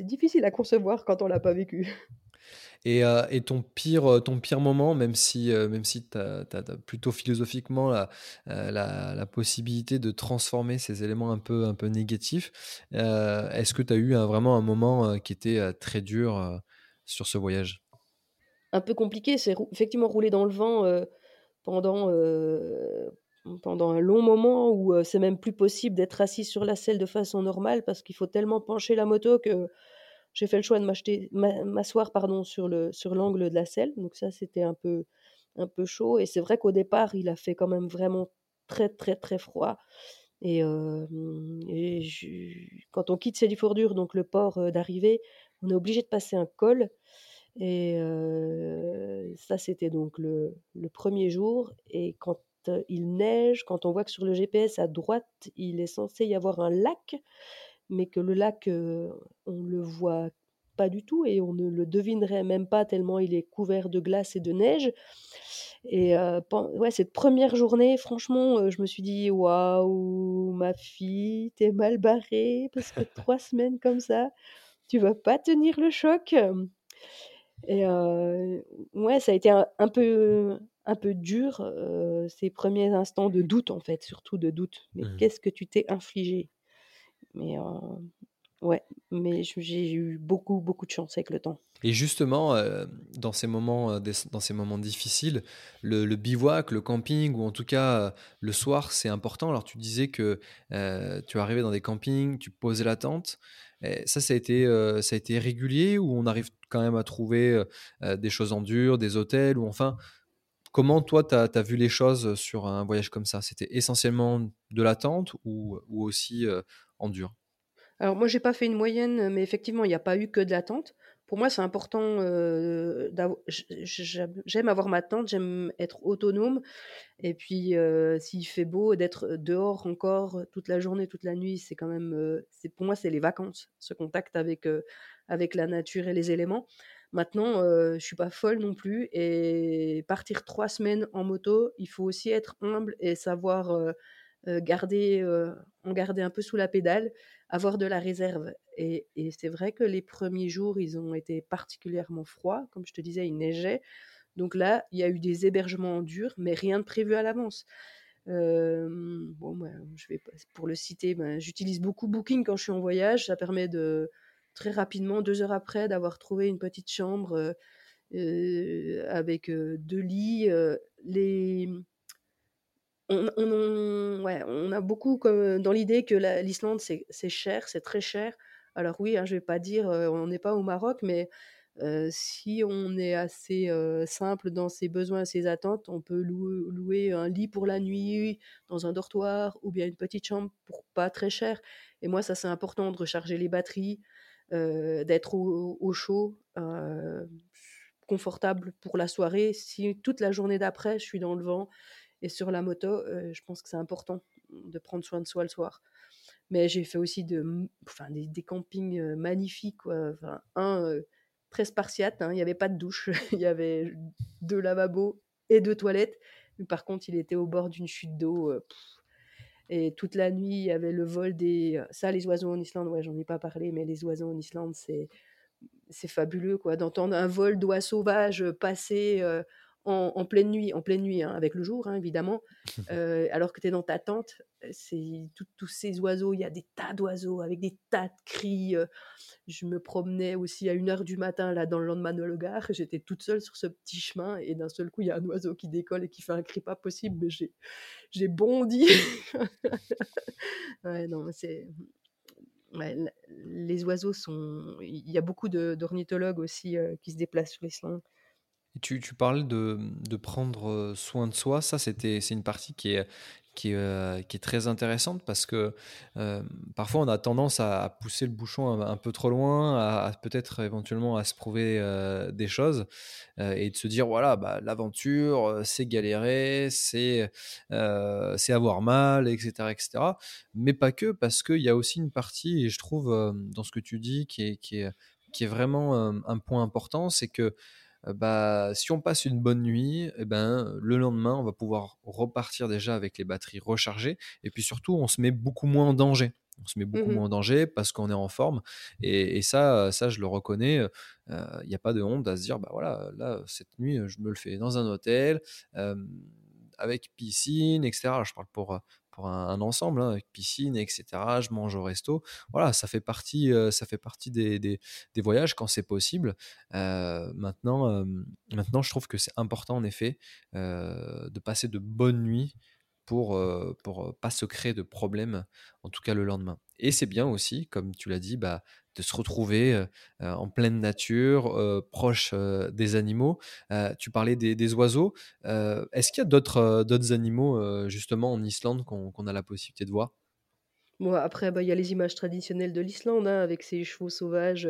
difficile à concevoir quand on l'a pas vécu. Et, euh, et, ton, pire, euh, ton pire moment, même si, euh, si tu as, plutôt philosophiquement la, la, la, possibilité de transformer ces éléments un peu, un peu négatifs, est-ce que tu as eu vraiment un moment qui était très dur sur ce voyage? Un peu compliqué, c'est effectivement rouler dans le vent pendant, pendant un long moment où c'est même plus possible d'être assis sur la selle de façon normale parce qu'il faut tellement pencher la moto que j'ai fait le choix de m'asseoir pardon sur le sur l'angle de la selle. Donc ça, c'était un peu chaud. Et c'est vrai qu'au départ, il a fait quand même vraiment très très très froid. Et, et quand on quitte Célifourdure, donc le port d'arrivée, on est obligé de passer un col. Et ça, c'était donc le, premier jour. Et quand il neige, quand on voit que sur le GPS à droite, il est censé y avoir un lac, mais que le lac, on le voit pas du tout et on ne le devinerait même pas tellement il est couvert de glace et de neige. Et ouais, cette première journée, franchement, je me suis dit waouh, ma fille, t'es mal barrée parce que trois (laughs) semaines comme ça, tu vas pas tenir le choc. Et ouais, ça a été un, peu un peu dur ces premiers instants de doute en fait, surtout de doute. Mais mmh. qu'est-ce que tu t'es infligé? Mais ouais, mais j'ai eu beaucoup, beaucoup de chance avec le temps. Et justement, dans, ces moments, dans ces moments difficiles, le, bivouac, le camping, ou en tout cas le soir, c'est important. Alors tu disais que tu arrivais dans des campings, tu posais la tente. Et ça, ça a, été, ça a été régulier ou on arrive quand même à trouver des choses en dur, des hôtels ou enfin Comment toi, tu as, vu les choses sur un voyage comme ça? C'était essentiellement de l'attente ou, ou aussi dur Alors moi, j'ai pas fait une moyenne, mais effectivement, il n'y a pas eu que de l'attente. Pour moi, c'est important. j'aime avoir ma tente, j'aime être autonome. Et puis, s'il fait beau, d'être dehors encore toute la journée, toute la nuit, c'est quand même. c'est pour moi, c'est les vacances, ce contact avec, avec la nature et les éléments. Maintenant, je suis pas folle non plus. Et partir trois semaines en moto, il faut aussi être humble et savoir garder, en garder un peu sous la pédale, avoir de la réserve. Et, c'est vrai que les premiers jours, ils ont été particulièrement froids. Comme je te disais, il neigeait. Donc là, il y a eu des hébergements en dur, mais rien de prévu à l'avance. bon, je vais pour le citer, ben, j'utilise beaucoup Booking quand je suis en voyage. Ça permet de très rapidement, deux heures après, d'avoir trouvé une petite chambre avec deux lits. les on, a beaucoup comme, dans l'idée que l'Islande, c'est cher, c'est très cher. Alors oui, hein, je vais pas dire on n'est pas au Maroc, mais si on est assez simple dans ses besoins et ses attentes, on peut louer, un lit pour la nuit dans un dortoir ou bien une petite chambre pour pas très cher. Et moi, ça c'est important de recharger les batteries, d'être au, chaud, confortable pour la soirée. Si toute la journée d'après, je suis dans le vent et sur la moto, je pense que c'est important de prendre soin de soi le soir. Mais j'ai fait aussi de, enfin, des, campings magnifiques. Quoi. Enfin, un très spartiate. Hein. Il n'y avait pas de douche. (laughs) Il y avait deux lavabos et deux toilettes. Par contre, il était au bord d'une chute d'eau. et toute la nuit, il y avait le vol des. Ça, les oiseaux en Islande, ouais, j'en ai pas parlé, mais les oiseaux en Islande, c'est c'est fabuleux, quoi, d'entendre un vol d'oies sauvages passer en, pleine nuit, en pleine nuit, hein, avec le jour, hein, évidemment, (laughs) euh, alors que tu es dans ta tente, c'est tous ces oiseaux, il y a des tas d'oiseaux avec des tas de cris. Euh. je me promenais aussi à 1h du matin là dans le lendemain de gare, j'étais toute seule sur ce petit chemin et d'un seul coup il y a un oiseau qui décolle et qui fait un cri pas possible, mais j'ai, j'ai bondi. (laughs) ouais, non, c'est les oiseaux sont. Il y a beaucoup d'ornithologues aussi euh, qui se déplacent sur l'Islande tu, tu parlais de, prendre soin de soi. Ça, c'était, c'est une partie qui est, qui est, est très intéressante parce que parfois on a tendance à, pousser le bouchon un, peu trop loin, à, peut-être éventuellement à se prouver des choses et de se dire voilà, bah, l'aventure, c'est galérer, c'est, c'est avoir mal, etc., etc. Mais pas que, parce qu'il y a aussi une partie, et je trouve dans ce que tu dis, qui est, qui est, qui est vraiment un point important, c'est que euh, bah, si on passe une bonne nuit, eh ben, le lendemain, on va pouvoir repartir déjà avec les batteries rechargées. Et puis surtout, on se met beaucoup moins en danger. On se met beaucoup mmh moins en danger parce qu'on est en forme. Et, ça, ça, je le reconnais. Il euh, n'y a pas de honte à se dire, bah voilà, là, cette nuit, je me le fais dans un hôtel, avec piscine, etc. je parle pour, un, ensemble, hein, avec piscine, etc. Je mange au resto. Voilà, ça fait partie, euh, ça fait partie des, des, voyages quand c'est possible. Euh, maintenant, euh, maintenant, je trouve que c'est important, en effet, de passer de bonnes nuits pour pour pas se créer de problèmes, en tout cas le lendemain. Et c'est bien aussi, comme tu l'as dit, bah, de se retrouver en pleine nature, proche des animaux. tu parlais des, oiseaux. Est-ce qu'il y a d'autres animaux, justement, en Islande qu'on a la possibilité de voir? Bon, après, bah, il y a les images traditionnelles de l'Islande, hein, avec ses chevaux sauvages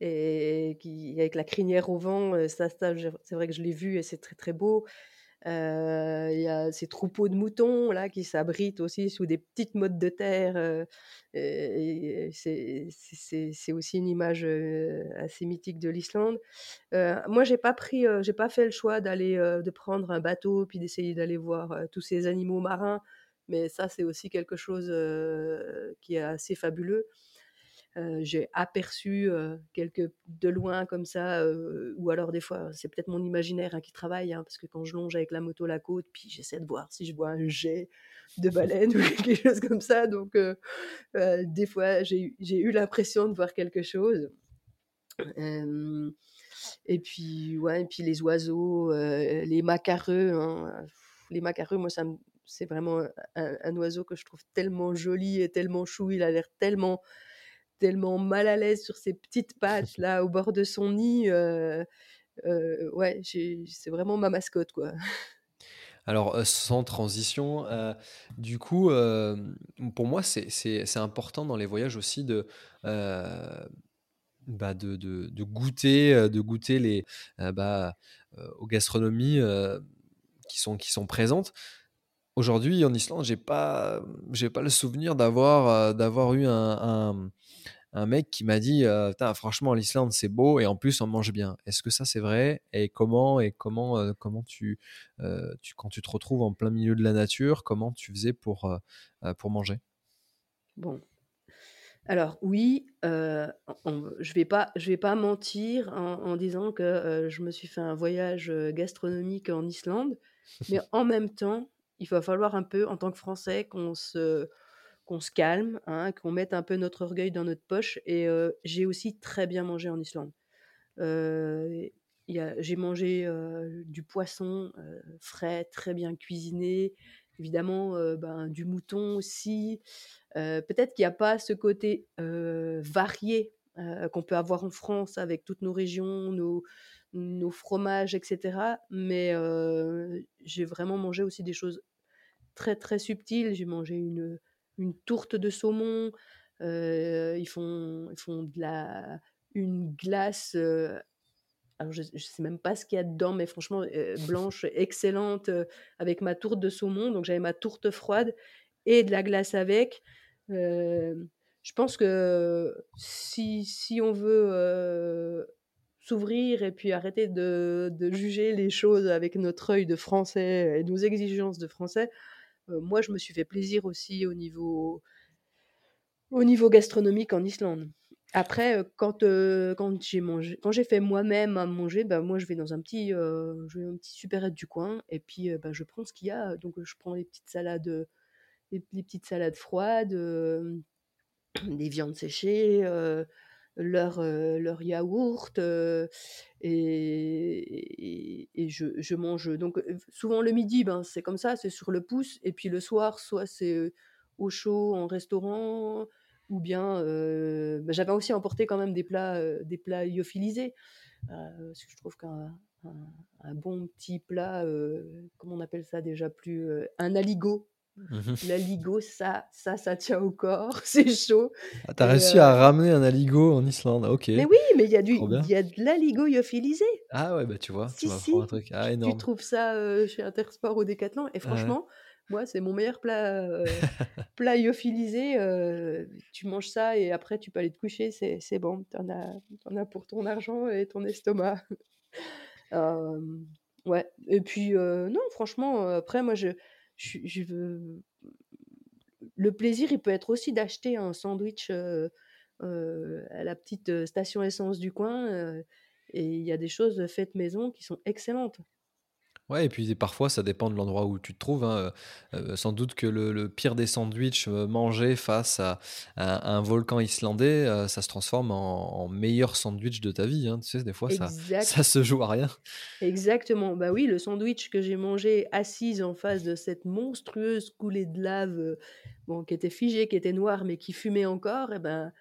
et, qui, avec la crinière au vent. ça c'est vrai que je l'ai vu et c'est très très beau. Euh, il y a ces troupeaux de moutons là qui s'abritent aussi sous des petites mottes de terre. Euh, c'est aussi une image euh, assez mythique de l'Islande. moi, j'ai pas pris, j'ai pas fait le choix d'aller, de prendre un bateau puis d'essayer d'aller voir tous ces animaux marins. Mais ça, c'est aussi quelque chose qui est assez fabuleux j'ai aperçu quelques de loin comme ça, ou alors des fois c'est peut-être mon imaginaire hein, qui travaille, hein, parce que quand je longe avec la moto la côte, puis j'essaie de voir si je vois un jet de baleine (laughs) ou (laughs) quelque chose comme ça. Donc des fois j'ai eu l'impression de voir quelque chose. et puis ouais, et puis les oiseaux, les macareux. Hein, les macareux, moi ça c'est vraiment un, un, oiseau que je trouve tellement joli et tellement chou. Il a l'air tellement mal à l'aise sur ses petites pattes là au bord de son nid. Euh, euh, ouais, c'est vraiment ma mascotte quoi. Alors, euh, sans transition, du coup, pour moi, c'est important dans les voyages aussi de, bah de, de, de, goûter, de goûter les, bah, aux gastronomies qui, sont, qui sont présentes. Aujourd'hui, en Islande, j'ai pas, j'ai pas le souvenir d'avoir, d'avoir eu un, un mec qui m'a dit euh, franchement l'Islande c'est beau et en plus on mange bien. Est-ce que ça c'est vrai? Et comment et comment euh, comment tu, euh, tu quand tu te retrouves en plein milieu de la nature comment tu faisais pour pour manger? Bon. Alors oui, je vais pas je vais pas mentir en, en disant que je me suis fait un voyage gastronomique en Islande, (laughs) mais en même temps il va falloir un peu en tant que Français qu'on se qu'on se calme, hein, qu'on mette un peu notre orgueil dans notre poche. Et j'ai aussi très bien mangé en Islande. j'ai mangé du poisson frais, très bien cuisiné, évidemment ben, du mouton aussi. Peut-être qu'il n'y a pas ce côté varié qu'on peut avoir en France avec toutes nos régions, nos, nos fromages, etc. Mais j'ai vraiment mangé aussi des choses très très subtiles. J'ai mangé une une tourte de saumon. ils, font, ils font de la, une glace. alors, je ne sais même pas ce qu'il y a dedans, mais franchement, blanche, excellente, avec ma tourte de saumon. Donc, j'avais ma tourte froide et de la glace avec. je pense que si, si on veut s'ouvrir et puis arrêter de, de juger les choses avec notre œil de français et nos exigences de français. Euh, moi, je me suis fait plaisir aussi au niveau, au niveau gastronomique en Islande. Après, euh, quand, euh, quand j'ai mangé, quand j'ai fait moi-même à manger, bah, moi je vais dans un petit, je vais dans un petit supérette du coin et puis bah, je prends ce qu'il y a. Donc je prends les petites salades, les, petites salades froides, des viandes séchées, leur, leur yaourt et, je, je, mange. Donc souvent le midi, ben, c'est comme ça, c'est sur le pouce. Et puis le soir, soit c'est au chaud en restaurant, ou bien ben, j'avais aussi emporté quand même des plats, des plats lyophilisés. parce que je trouve qu'un un, bon petit plat, comment on appelle ça déjà plus, un aligot Mmh L'aligot, ça, ça, ça tient au corps, (laughs) c'est chaud. Ah, t'as réussi à euh, ramener un aligot en Islande, ok. Mais oui, mais il y a du, il y a de l'aligot lyophilisé. Ah ouais, bah tu vois, si, si. un truc ah, énorme. Tu trouves ça euh, chez Intersport au Décathlon, et franchement, moi, c'est mon meilleur plat, euh, (laughs) plat lyophilisé. tu manges ça et après, tu peux aller te coucher, c'est, c'est bon. T'en as, en as pour ton argent et ton estomac. (laughs) ouais, et puis, non, franchement, après, moi, je Le plaisir, il peut être aussi d'acheter un sandwich à la petite station essence du coin. et il y a des choses faites maison qui sont excellentes. Ouais, et puis parfois ça dépend de l'endroit où tu te trouves. Hein, sans doute que le, pire des sandwichs mangés face à, un volcan islandais, ça se transforme en, meilleur sandwich de ta vie. Hein. Tu sais, des fois ça, ça se joue à rien. Exactement. Bah oui, le sandwich que j'ai mangé assise en face de cette monstrueuse coulée de lave, bon, qui était figée, qui était noire, mais qui fumait encore, et eh ben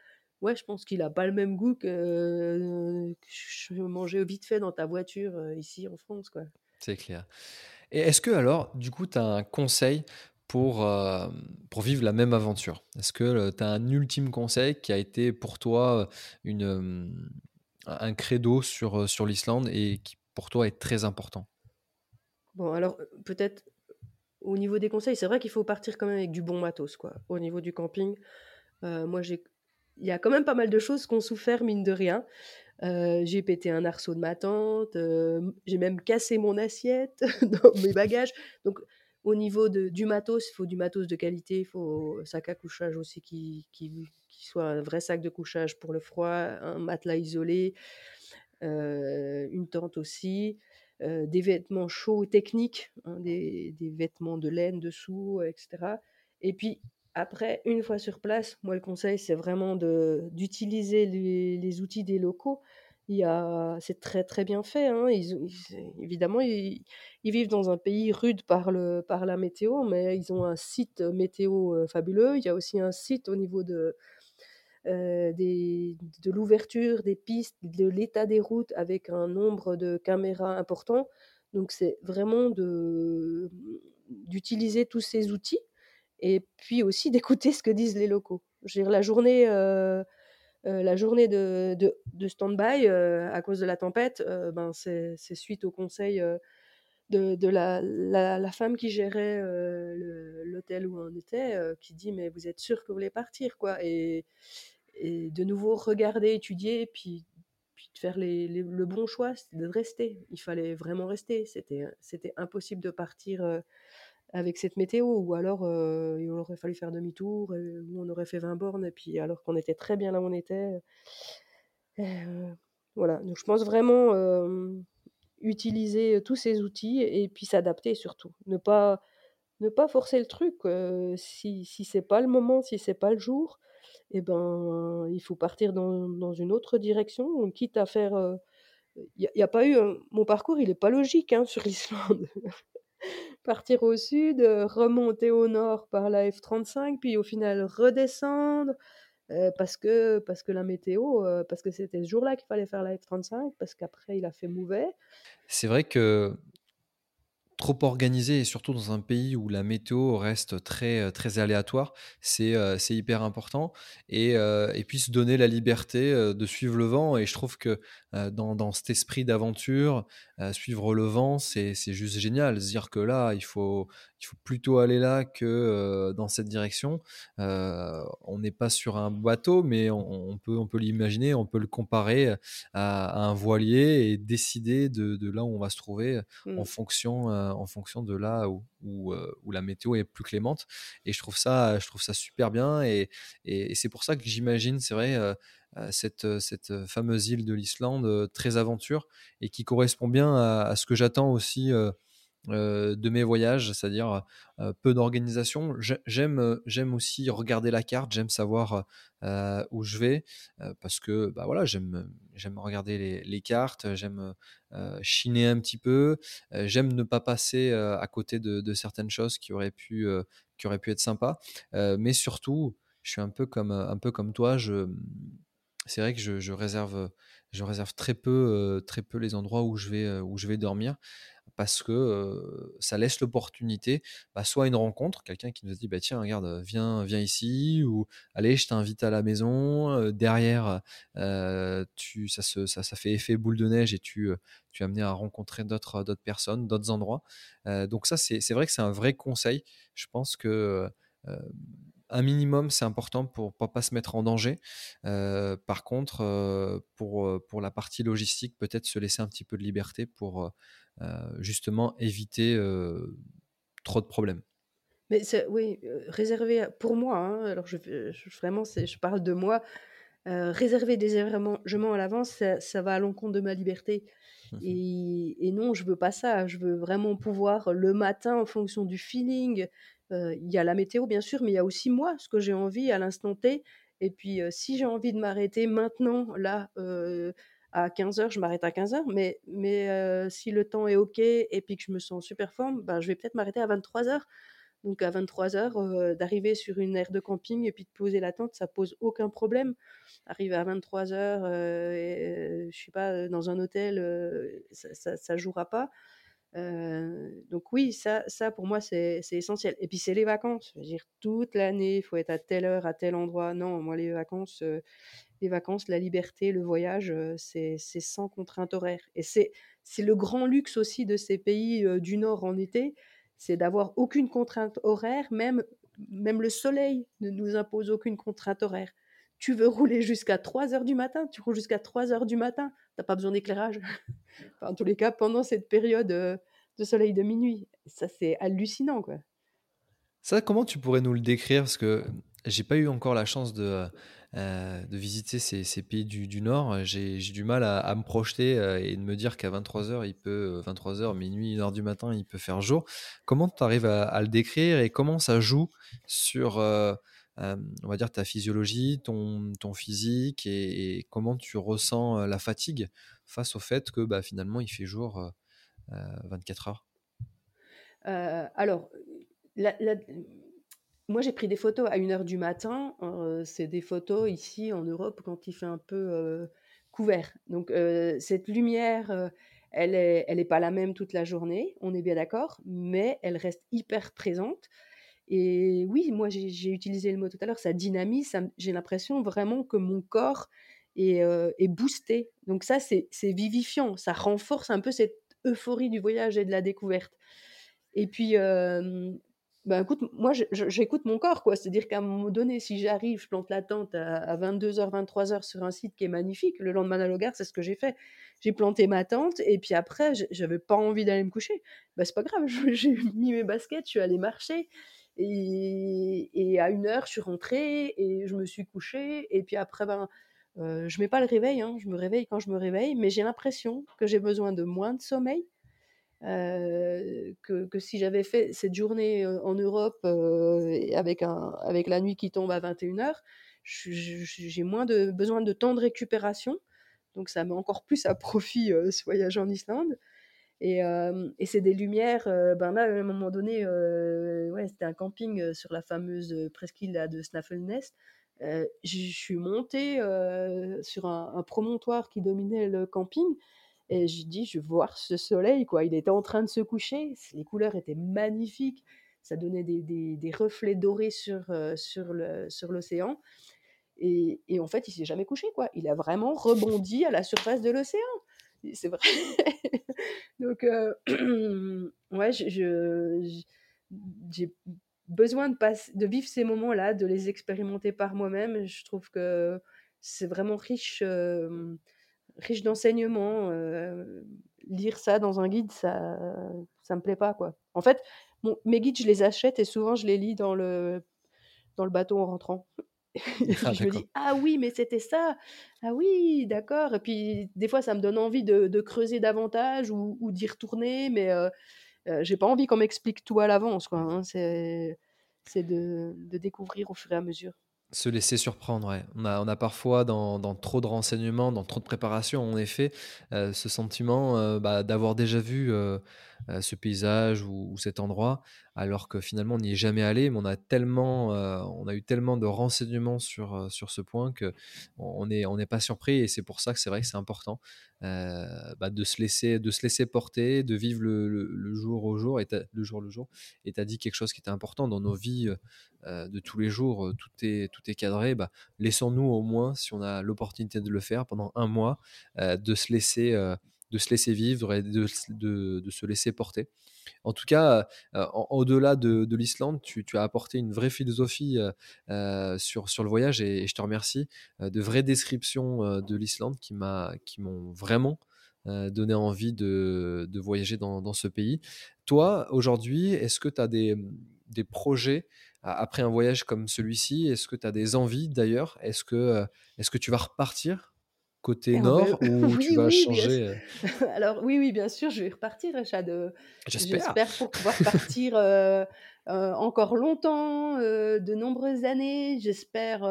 ouais, je pense qu'il a pas le même goût que, que je mangeais vite fait dans ta voiture ici en France, quoi. C'est clair. Et est-ce que alors, du coup, tu as un conseil pour, euh, pour vivre la même aventure? Est-ce que euh, tu as un ultime conseil qui a été pour toi euh, une, un credo sur, sur l'Islande et qui pour toi est très important? Bon, alors peut-être au niveau des conseils, c'est vrai qu'il faut partir quand même avec du bon matos, quoi. Au niveau du camping, moi il y a quand même pas mal de choses qu'on souffert mine de rien. Euh, j'ai pété un arceau de ma tante, euh, j'ai même cassé mon assiette (laughs) dans mes bagages. Donc, au niveau de, du matos, il faut du matos de qualité, il faut un sac à couchage aussi qui, qui, soit un vrai sac de couchage pour le froid, un matelas isolé, euh, une tente aussi, des vêtements chauds techniques, hein, des, des, vêtements de laine dessous, etc. Et puis, après, une fois sur place, moi, le conseil, c'est vraiment d'utiliser les, outils des locaux. C'est très, très bien fait. Hein. Ils, évidemment, ils, vivent dans un pays rude par, le, par la météo, mais ils ont un site météo euh, fabuleux. Il y a aussi un site au niveau de, euh, de l'ouverture des pistes, de l'état des routes avec un nombre de caméras important. Donc, c'est vraiment d'utiliser tous ces outils et puis aussi d'écouter ce que disent les locaux. Je la journée, euh, euh, la journée de, de, stand-by euh, à cause de la tempête, ben c'est suite au conseil de, de la, la, femme qui gérait l'hôtel où on était, qui dit mais vous êtes sûr que vous voulez partir quoi et, et de nouveau regarder, étudier, puis puis de faire les, le bon choix, c'était de rester. Il fallait vraiment rester. C'était impossible de partir avec cette météo, ou alors il aurait fallu faire demi-tour, ou on aurait fait 20 bornes, et puis alors qu'on était très bien là où on était. voilà, donc je pense vraiment utiliser tous ces outils et puis s'adapter surtout. Ne pas, ne pas forcer le truc. si si c'est pas le moment, si c'est pas le jour, eh ben, il faut partir dans, dans une autre direction, quitte à faire. Il n'y a, pas eu. mon parcours, il n'est pas logique hein, sur (laughs) l'Islande partir au sud, remonter au nord par la F35, puis au final redescendre parce que parce que la météo, parce que c'était ce jour-là qu'il fallait faire la F35, parce qu'après il a fait mauvais. C'est vrai que trop organisé et surtout dans un pays où la météo reste très, euh, très aléatoire, c'est euh, c'est hyper important. Et, euh, et, puis se donner la liberté de suivre le vent. Et je trouve que dans, dans cet esprit d'aventure, suivre le vent, c'est juste génial. Se dire que là, il faut, il faut plutôt aller là que dans cette direction. on n'est pas sur un bateau, mais on, peut, on peut l'imaginer, on peut le comparer à, un voilier et décider de, là où on va se trouver en, mmh. fonction, en fonction de là où, où, la météo est plus clémente. Et je trouve ça, je trouve ça super bien. Et, et, c'est pour ça que j'imagine, c'est vrai, cette, cette fameuse île de l'Islande, très aventure, et qui correspond bien à, ce que j'attends aussi de mes voyages, c'est-à-dire peu d'organisation. J'aime, j'aime aussi regarder la carte, j'aime savoir où je vais, parce que bah voilà, j'aime, j'aime regarder les, cartes, j'aime chiner un petit peu, j'aime ne pas passer à côté de, certaines choses qui auraient pu, qui auraient pu être sympas, mais surtout, je suis un peu comme, un peu comme toi, c'est vrai que je, réserve, je réserve très peu, très peu les endroits où je vais, où je vais dormir parce que ça laisse l'opportunité, bah, soit une rencontre, quelqu'un qui nous dit bah, tiens regarde viens viens ici ou allez je t'invite à la maison. derrière tu ça, se, ça, ça fait effet boule de neige et tu tu es amené à rencontrer d'autres personnes, d'autres endroits. donc ça c'est vrai que c'est un vrai conseil. Je pense que un minimum, c'est important pour ne pas se mettre en danger. Euh, par contre, euh, pour, euh, pour la partie logistique, peut-être se laisser un petit peu de liberté pour justement éviter trop de problèmes. Mais oui, réserver pour moi, hein, alors je, vraiment, je parle de moi, réserver des hébergements à l'avance, ça, ça, va à l'encontre de ma liberté. Mmh et, et, non, je veux pas ça. Je veux vraiment pouvoir le matin, en fonction du feeling, il y a la météo, bien sûr, mais il y a aussi moi, ce que j'ai envie à l'instant T. Et puis, si j'ai envie de m'arrêter maintenant, là, à 15h, je m'arrête à 15h. Mais, mais si le temps est OK et puis que je me sens en super forme, ben, je vais peut-être m'arrêter à 23h. Donc, à 23h, d'arriver sur une aire de camping et puis de poser la tente, ça pose aucun problème. Arriver à 23h, je je sais pas, dans un hôtel, ça ne jouera pas donc oui, ça, ça pour moi c'est essentiel. Et puis c'est les vacances. Je veux dire, toute l'année, il faut être à telle heure, à tel endroit. Non, moi les vacances, les vacances, la liberté, le voyage, c'est sans contrainte horaire. Et c'est le grand luxe aussi de ces pays du Nord en été, c'est d'avoir aucune contrainte horaire, même, même le soleil ne nous impose aucune contrainte horaire. Tu veux rouler jusqu'à 3 heures du matin, tu roules jusqu'à 3 heures du matin, tu n'as pas besoin d'éclairage. (laughs) en tous les cas, pendant cette période de soleil de minuit. Ça, c'est hallucinant, quoi. Ça, comment tu pourrais nous le décrire? Parce que j'ai pas eu encore la chance de, euh, de visiter ces, pays du, Nord. J'ai du mal à, me projeter euh, et de me dire qu'à 23h, il peut, 23h, minuit, 1h du matin, il peut faire jour. Comment tu arrives à, le décrire et comment ça joue sur, euh, on va dire, ta physiologie, ton, physique et, comment tu ressens la fatigue face au fait que bah, finalement, il fait jour 24 heures? Alors, moi j'ai pris des photos à 1h du matin. c'est des photos ici en Europe quand il fait un peu couvert. Donc cette lumière, elle n'est elle est pas la même toute la journée, on est bien d'accord, mais elle reste hyper présente. Et oui, moi j'ai utilisé le mot tout à l'heure, ça dynamise, j'ai l'impression vraiment que mon corps est, est boosté. Donc ça, c'est vivifiant, ça renforce un peu cette euphorie du voyage et de la découverte. Et puis, ben écoute, moi, j'écoute mon corps, quoi. C'est-à-dire qu'à un moment donné, si j'arrive, je plante la tente à, 22h, 23h sur un site qui est magnifique, le lendemain à l'Hogar, c'est ce que j'ai fait. J'ai planté ma tente et puis après, j'avais pas envie d'aller me coucher. Ben, c'est pas grave, (laughs) j'ai mis mes baskets, je suis allée marcher. Et, et, à une heure, je suis rentrée et je me suis couchée. Et puis après, ben, euh, je mets pas le réveil, hein, je me réveille quand je me réveille, mais j'ai l'impression que j'ai besoin de moins de sommeil. Euh, que, si j'avais fait cette journée euh, en Europe avec, un, avec la nuit qui tombe à 21h, j'ai moins de, besoin de temps de récupération. Donc ça met encore plus à profit ce voyage en Islande. Et, c'est des lumières, ben là, à un moment donné, c'était un camping sur la fameuse presqu'île de Snafflenest je suis montée sur un, promontoire qui dominait le camping et j'ai dit, je vais voir ce soleil, quoi. Il était en train de se coucher, les couleurs étaient magnifiques, ça donnait des, des, reflets dorés sur, sur l'océan. Et, et, en fait, il s'est jamais couché, quoi. Il a vraiment rebondi à la surface de l'océan. C'est vrai. (laughs) Donc, (clears throat) ouais, je, j'ai besoin de, de vivre ces moments-là, de les expérimenter par moi-même. Je trouve que c'est vraiment riche, riche d'enseignements. lire ça dans un guide, ça, ça me plaît pas, quoi. En fait, mes guides, je les achète et souvent je les lis dans le, dans le bateau en rentrant. Ah, (laughs) je me dis ah oui mais c'était ça ah oui d'accord et puis des fois ça me donne envie de, creuser davantage ou, d'y retourner mais euh, euh, j'ai pas envie qu'on m'explique tout à l'avance quoi hein. c'est de, de, découvrir au fur et à mesure se laisser surprendre. On a, parfois dans, trop de renseignements, dans trop de préparation, en effet, euh, ce sentiment bah, d'avoir déjà vu ce paysage ou, cet endroit, alors que finalement on n'y est jamais allé, mais on a tellement, on a eu tellement de renseignements sur, sur ce point que on n'est on n'est pas surpris et c'est pour ça que c'est vrai que c'est important bah, de se laisser de se laisser porter, de vivre le, le, jour au jour et le jour le jour. Et tu as dit quelque chose qui était important dans nos vies de tous les jours, tout est tout est cadré. Bah, laissons-nous au moins, si on a l'opportunité de le faire pendant un mois, de se laisser de se laisser vivre et de, de, se laisser porter. En tout cas, euh, au-delà de, l'Islande, tu, as apporté une vraie philosophie euh, euh, sur, sur le voyage et, je te remercie. de vraies descriptions de l'Islande qui m'ont vraiment donné envie de, de voyager dans, dans, ce pays. Toi, aujourd'hui, est-ce que tu as des, des projets après un voyage comme celui-ci Est-ce que tu as des envies d'ailleurs? Est-ce que, est -ce que tu vas repartir? Côté nord ou (laughs) tu vas changer euh? (laughs) Alors oui, oui, bien sûr, je vais repartir, Rachad. J'espère pour pouvoir partir euh, euh, encore longtemps, de nombreuses années. J'espère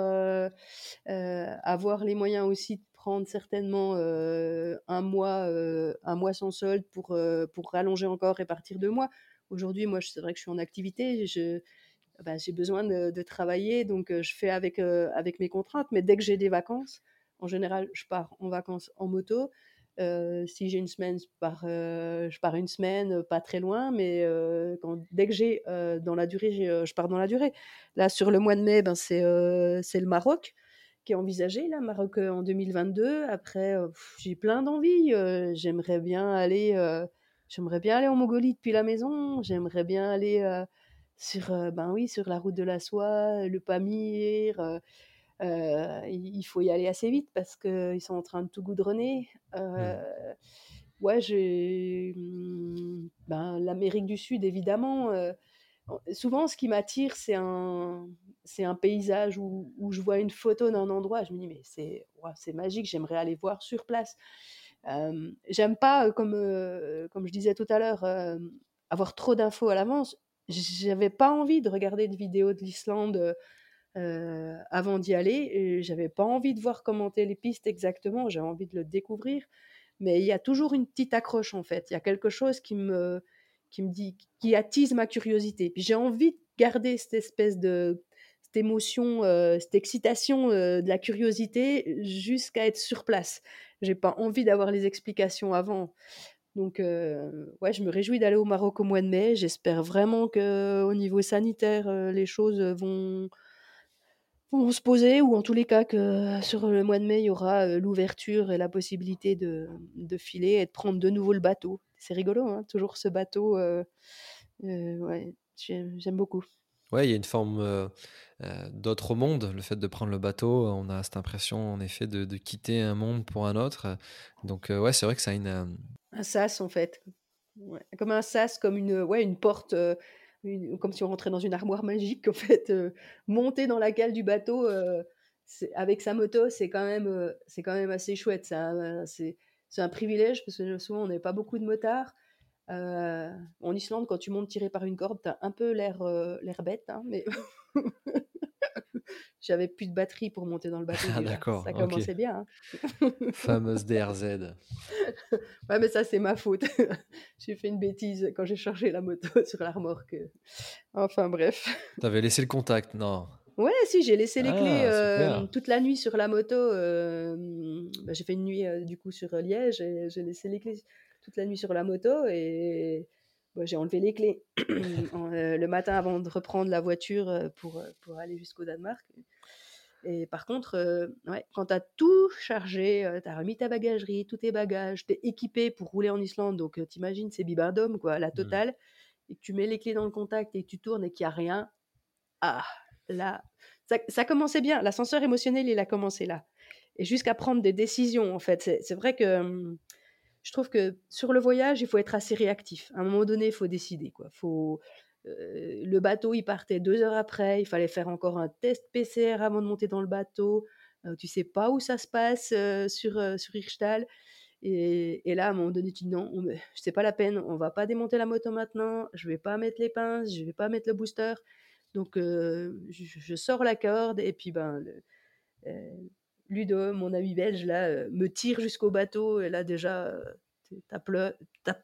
avoir les moyens aussi de prendre certainement un mois, un mois sans solde pour pour rallonger encore et partir deux mois. Aujourd'hui, moi, c'est vrai que je suis en activité. Je bah, j'ai besoin de, de, travailler, donc je fais avec, avec mes contraintes. Mais dès que j'ai des vacances, en général, je pars en vacances en moto. Euh, si j'ai une semaine, je pars, euh, une semaine, pas très loin, mais euh, dès que j'ai dans la durée, je pars dans la durée. Là, sur le mois de mai, ben, c'est le Maroc qui est envisagé, là, Maroc en 2022. Après, j'ai plein d'envies. j'aimerais bien aller, j'aimerais bien aller en Mongolie depuis la maison. J'aimerais bien aller sur, ben oui, sur la route de la soie, le Pamir euh, il faut y aller assez vite parce qu'ils sont en train de tout goudronner. Euh, mmh. Ouais, j'ai mmh, ben, l'Amérique du Sud, évidemment. Euh, souvent, ce qui m'attire, c'est un, c'est un paysage où, où, je vois une photo d'un endroit. Je me dis, mais c'est, c'est magique, j'aimerais aller voir sur place. j'aime pas, comme, comme je disais tout à l'heure, avoir trop d'infos à l'avance. J'avais pas envie de regarder de vidéos de l'Islande euh, avant d'y aller. J'avais pas envie de voir commenter les pistes exactement, j'avais envie de le découvrir. Mais il y a toujours une petite accroche en fait. Il y a quelque chose qui me, qui me dit, qui attise ma curiosité. J'ai envie de garder cette espèce de, cette émotion, euh, cette excitation euh, de la curiosité jusqu'à être sur place. J'ai pas envie d'avoir les explications avant. Donc, ouais, je me réjouis d'aller au Maroc au mois de mai. J'espère vraiment que au niveau sanitaire, les choses vont, vont se poser, ou en tous les cas que sur le mois de mai, il y aura l'ouverture et la possibilité de, de, filer et de prendre de nouveau le bateau. C'est rigolo, hein, toujours ce bateau. ouais, j'aime beaucoup. Ouais, il y a une forme d'autre monde, le fait de prendre le bateau. On a cette impression, en effet, de, de quitter un monde pour un autre. Donc, ouais, c'est vrai que ça a une. Un sas, en fait. comme un sas, comme une, ouais, une porte comme si on rentrait dans une armoire magique, en fait, euh, monter dans la cale du bateau euh, avec sa moto, c'est quand même, euh, c'est quand même assez chouette. C'est un privilège parce que souvent on n'est pas beaucoup de motards. en Islande, quand tu montes tiré par une corde, tu as un peu l'air l'air bête, hein, mais (laughs) j'avais plus de batterie pour monter dans le bateau. Ah, d'accord. Ça commençait bien. Hein. Fameuse DRZ. (laughs) ouais, mais ça, c'est ma faute. (laughs) j'ai fait une bêtise quand j'ai chargé la moto (laughs) sur la remorque. Enfin, bref. T'avais laissé le contact, non? Ouais, si, j'ai laissé les ah, clés euh, toute la nuit sur la moto. Euh, bah, j'ai fait une nuit, euh, du coup, sur Liège et j'ai laissé les clés toute la nuit sur la moto et j'ai enlevé les clés (clears throat) euh, le matin avant de reprendre la voiture euh, pour, euh, pour aller jusqu'au Danemark. Et par contre, ouais, quand tu as tout chargé, tu as remis ta bagagerie, tous tes bagages, tu es équipé pour rouler en Islande, donc t'imagines, c'est bibardome, quoi, la mmh. totale. et que tu mets les clés dans le contact et que tu tournes et qu'il n'y a rien, ah, là, ça, ça commençait bien. L'ascenseur émotionnel, il a commencé là. Et jusqu'à prendre des décisions, en fait. C'est vrai que hum, je trouve que sur le voyage, il faut être assez réactif. À un moment donné, il faut décider. Quoi. Faut, euh, le bateau, il partait deux heures après. Il fallait faire encore un test PCR avant de monter dans le bateau. Euh, tu sais pas où ça se passe euh, sur, euh, sur. Et, là, à un moment donné, tu dis non, on, c'est pas la peine. On va pas démonter la moto maintenant. Je vais pas mettre les pinces. Je vais pas mettre le booster. Donc, je, sors la corde. Et puis, ben, Ludo, mon ami belge, là, euh, me tire jusqu'au bateau. Et là, déjà, euh,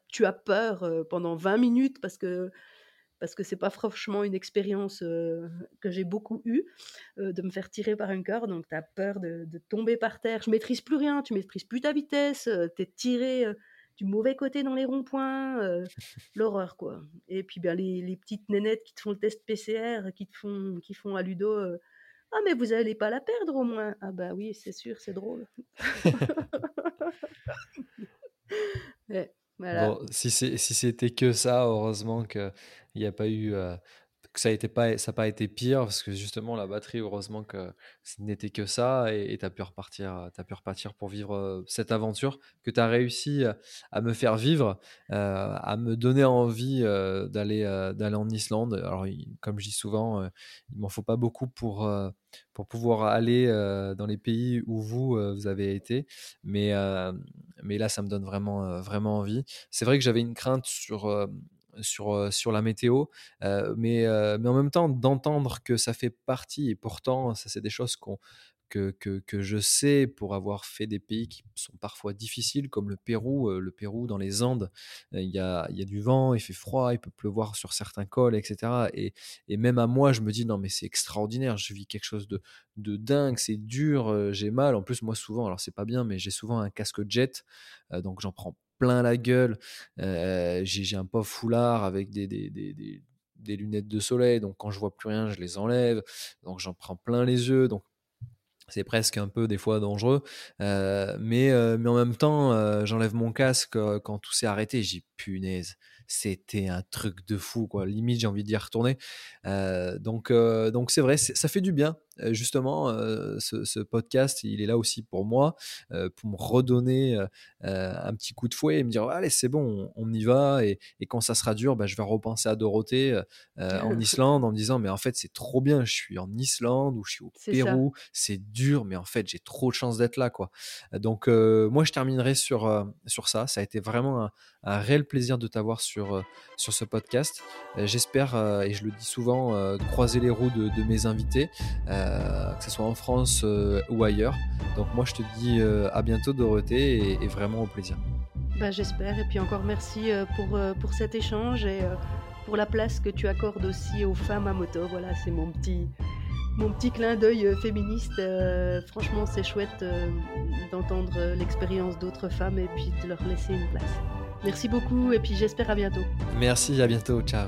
tu as peur euh, pendant 20 minutes parce que parce que c'est pas franchement une expérience que j'ai beaucoup eue, de me faire tirer par un corps. Donc, tu as peur de, tomber par terre. Je maîtrise plus rien, tu maîtrises plus ta vitesse, tu es tiré du mauvais côté dans les ronds-points. (laughs) L'horreur, quoi. Et puis, bien, les, les, petites nénettes qui te font le test PCR, qui te font, qui font à Ludo ah, mais vous n'allez pas la perdre au moins. Ah, bah oui, c'est sûr, c'est drôle. (laughs) si c'était que ça, heureusement qu'il n'y a pas eu. Euh, que ça n'a pas, pas été pire, parce que justement, la batterie, heureusement que ce n'était que ça, et tu as, pu repartir, as pu repartir pour vivre cette aventure que tu as réussi à me faire vivre, à me donner envie d'aller d'aller en Islande. Alors, comme je dis souvent, il m'en faut pas beaucoup pour pour pouvoir aller dans les pays où vous, vous avez été. Mais, mais là, ça me donne vraiment, vraiment envie. C'est vrai que j'avais une crainte sur, sur, sur la météo, mais, mais en même temps, d'entendre que ça fait partie, et pourtant, ça, c'est des choses qu'on que, que, je sais pour avoir fait des pays qui sont parfois difficiles, comme le Pérou. le Pérou, dans les Andes, il y, a, y, a, du vent, il fait froid, il peut pleuvoir sur certains cols, etc. Et, et même à moi, je me dis, non, mais c'est extraordinaire, je vis quelque chose de, de dingue, c'est dur, j'ai mal. En plus, moi, souvent, alors c'est pas bien, mais j'ai souvent un casque jet, donc j'en prends plein la gueule. j'ai un pauvre foulard avec des, des, des, des, lunettes de soleil, donc quand je vois plus rien, je les enlève. Donc j'en prends plein les yeux. Donc c'est presque un peu des fois dangereux. Mais, mais en même temps, j'enlève mon casque quand tout s'est arrêté. J'ai punaise, c'était un truc de fou, quoi. Limite, j'ai envie d'y retourner. donc, donc c'est vrai, ça fait du bien justement, euh, ce, podcast, il est là aussi pour moi, euh, pour me redonner un petit coup de fouet et me dire allez, c'est bon, on, y va. Et, quand ça sera dur, bah, je vais repenser à Dorothée en (laughs) Islande en me disant mais en fait, c'est trop bien, je suis en Islande ou je suis au Pérou, c'est dur, mais en fait, j'ai trop de chance d'être là. quoi. Donc, moi, je terminerai sur, sur ça. Ça a été vraiment un, réel plaisir de t'avoir sur, sur ce podcast. J'espère, et je le dis souvent, croiser les roues de, de mes invités. Euh, que ce soit en France euh, ou ailleurs. Donc moi je te dis euh, à bientôt Dorothée et, vraiment au plaisir. Bah, J'espère et puis encore merci pour, pour cet échange et pour la place que tu accordes aussi aux femmes à moto. Voilà, c'est mon petit, mon petit clin d'œil féministe. franchement, c'est chouette d'entendre l'expérience d'autres femmes et puis de leur laisser une place. Merci beaucoup et puis j'espère à bientôt. Merci, à bientôt, ciao.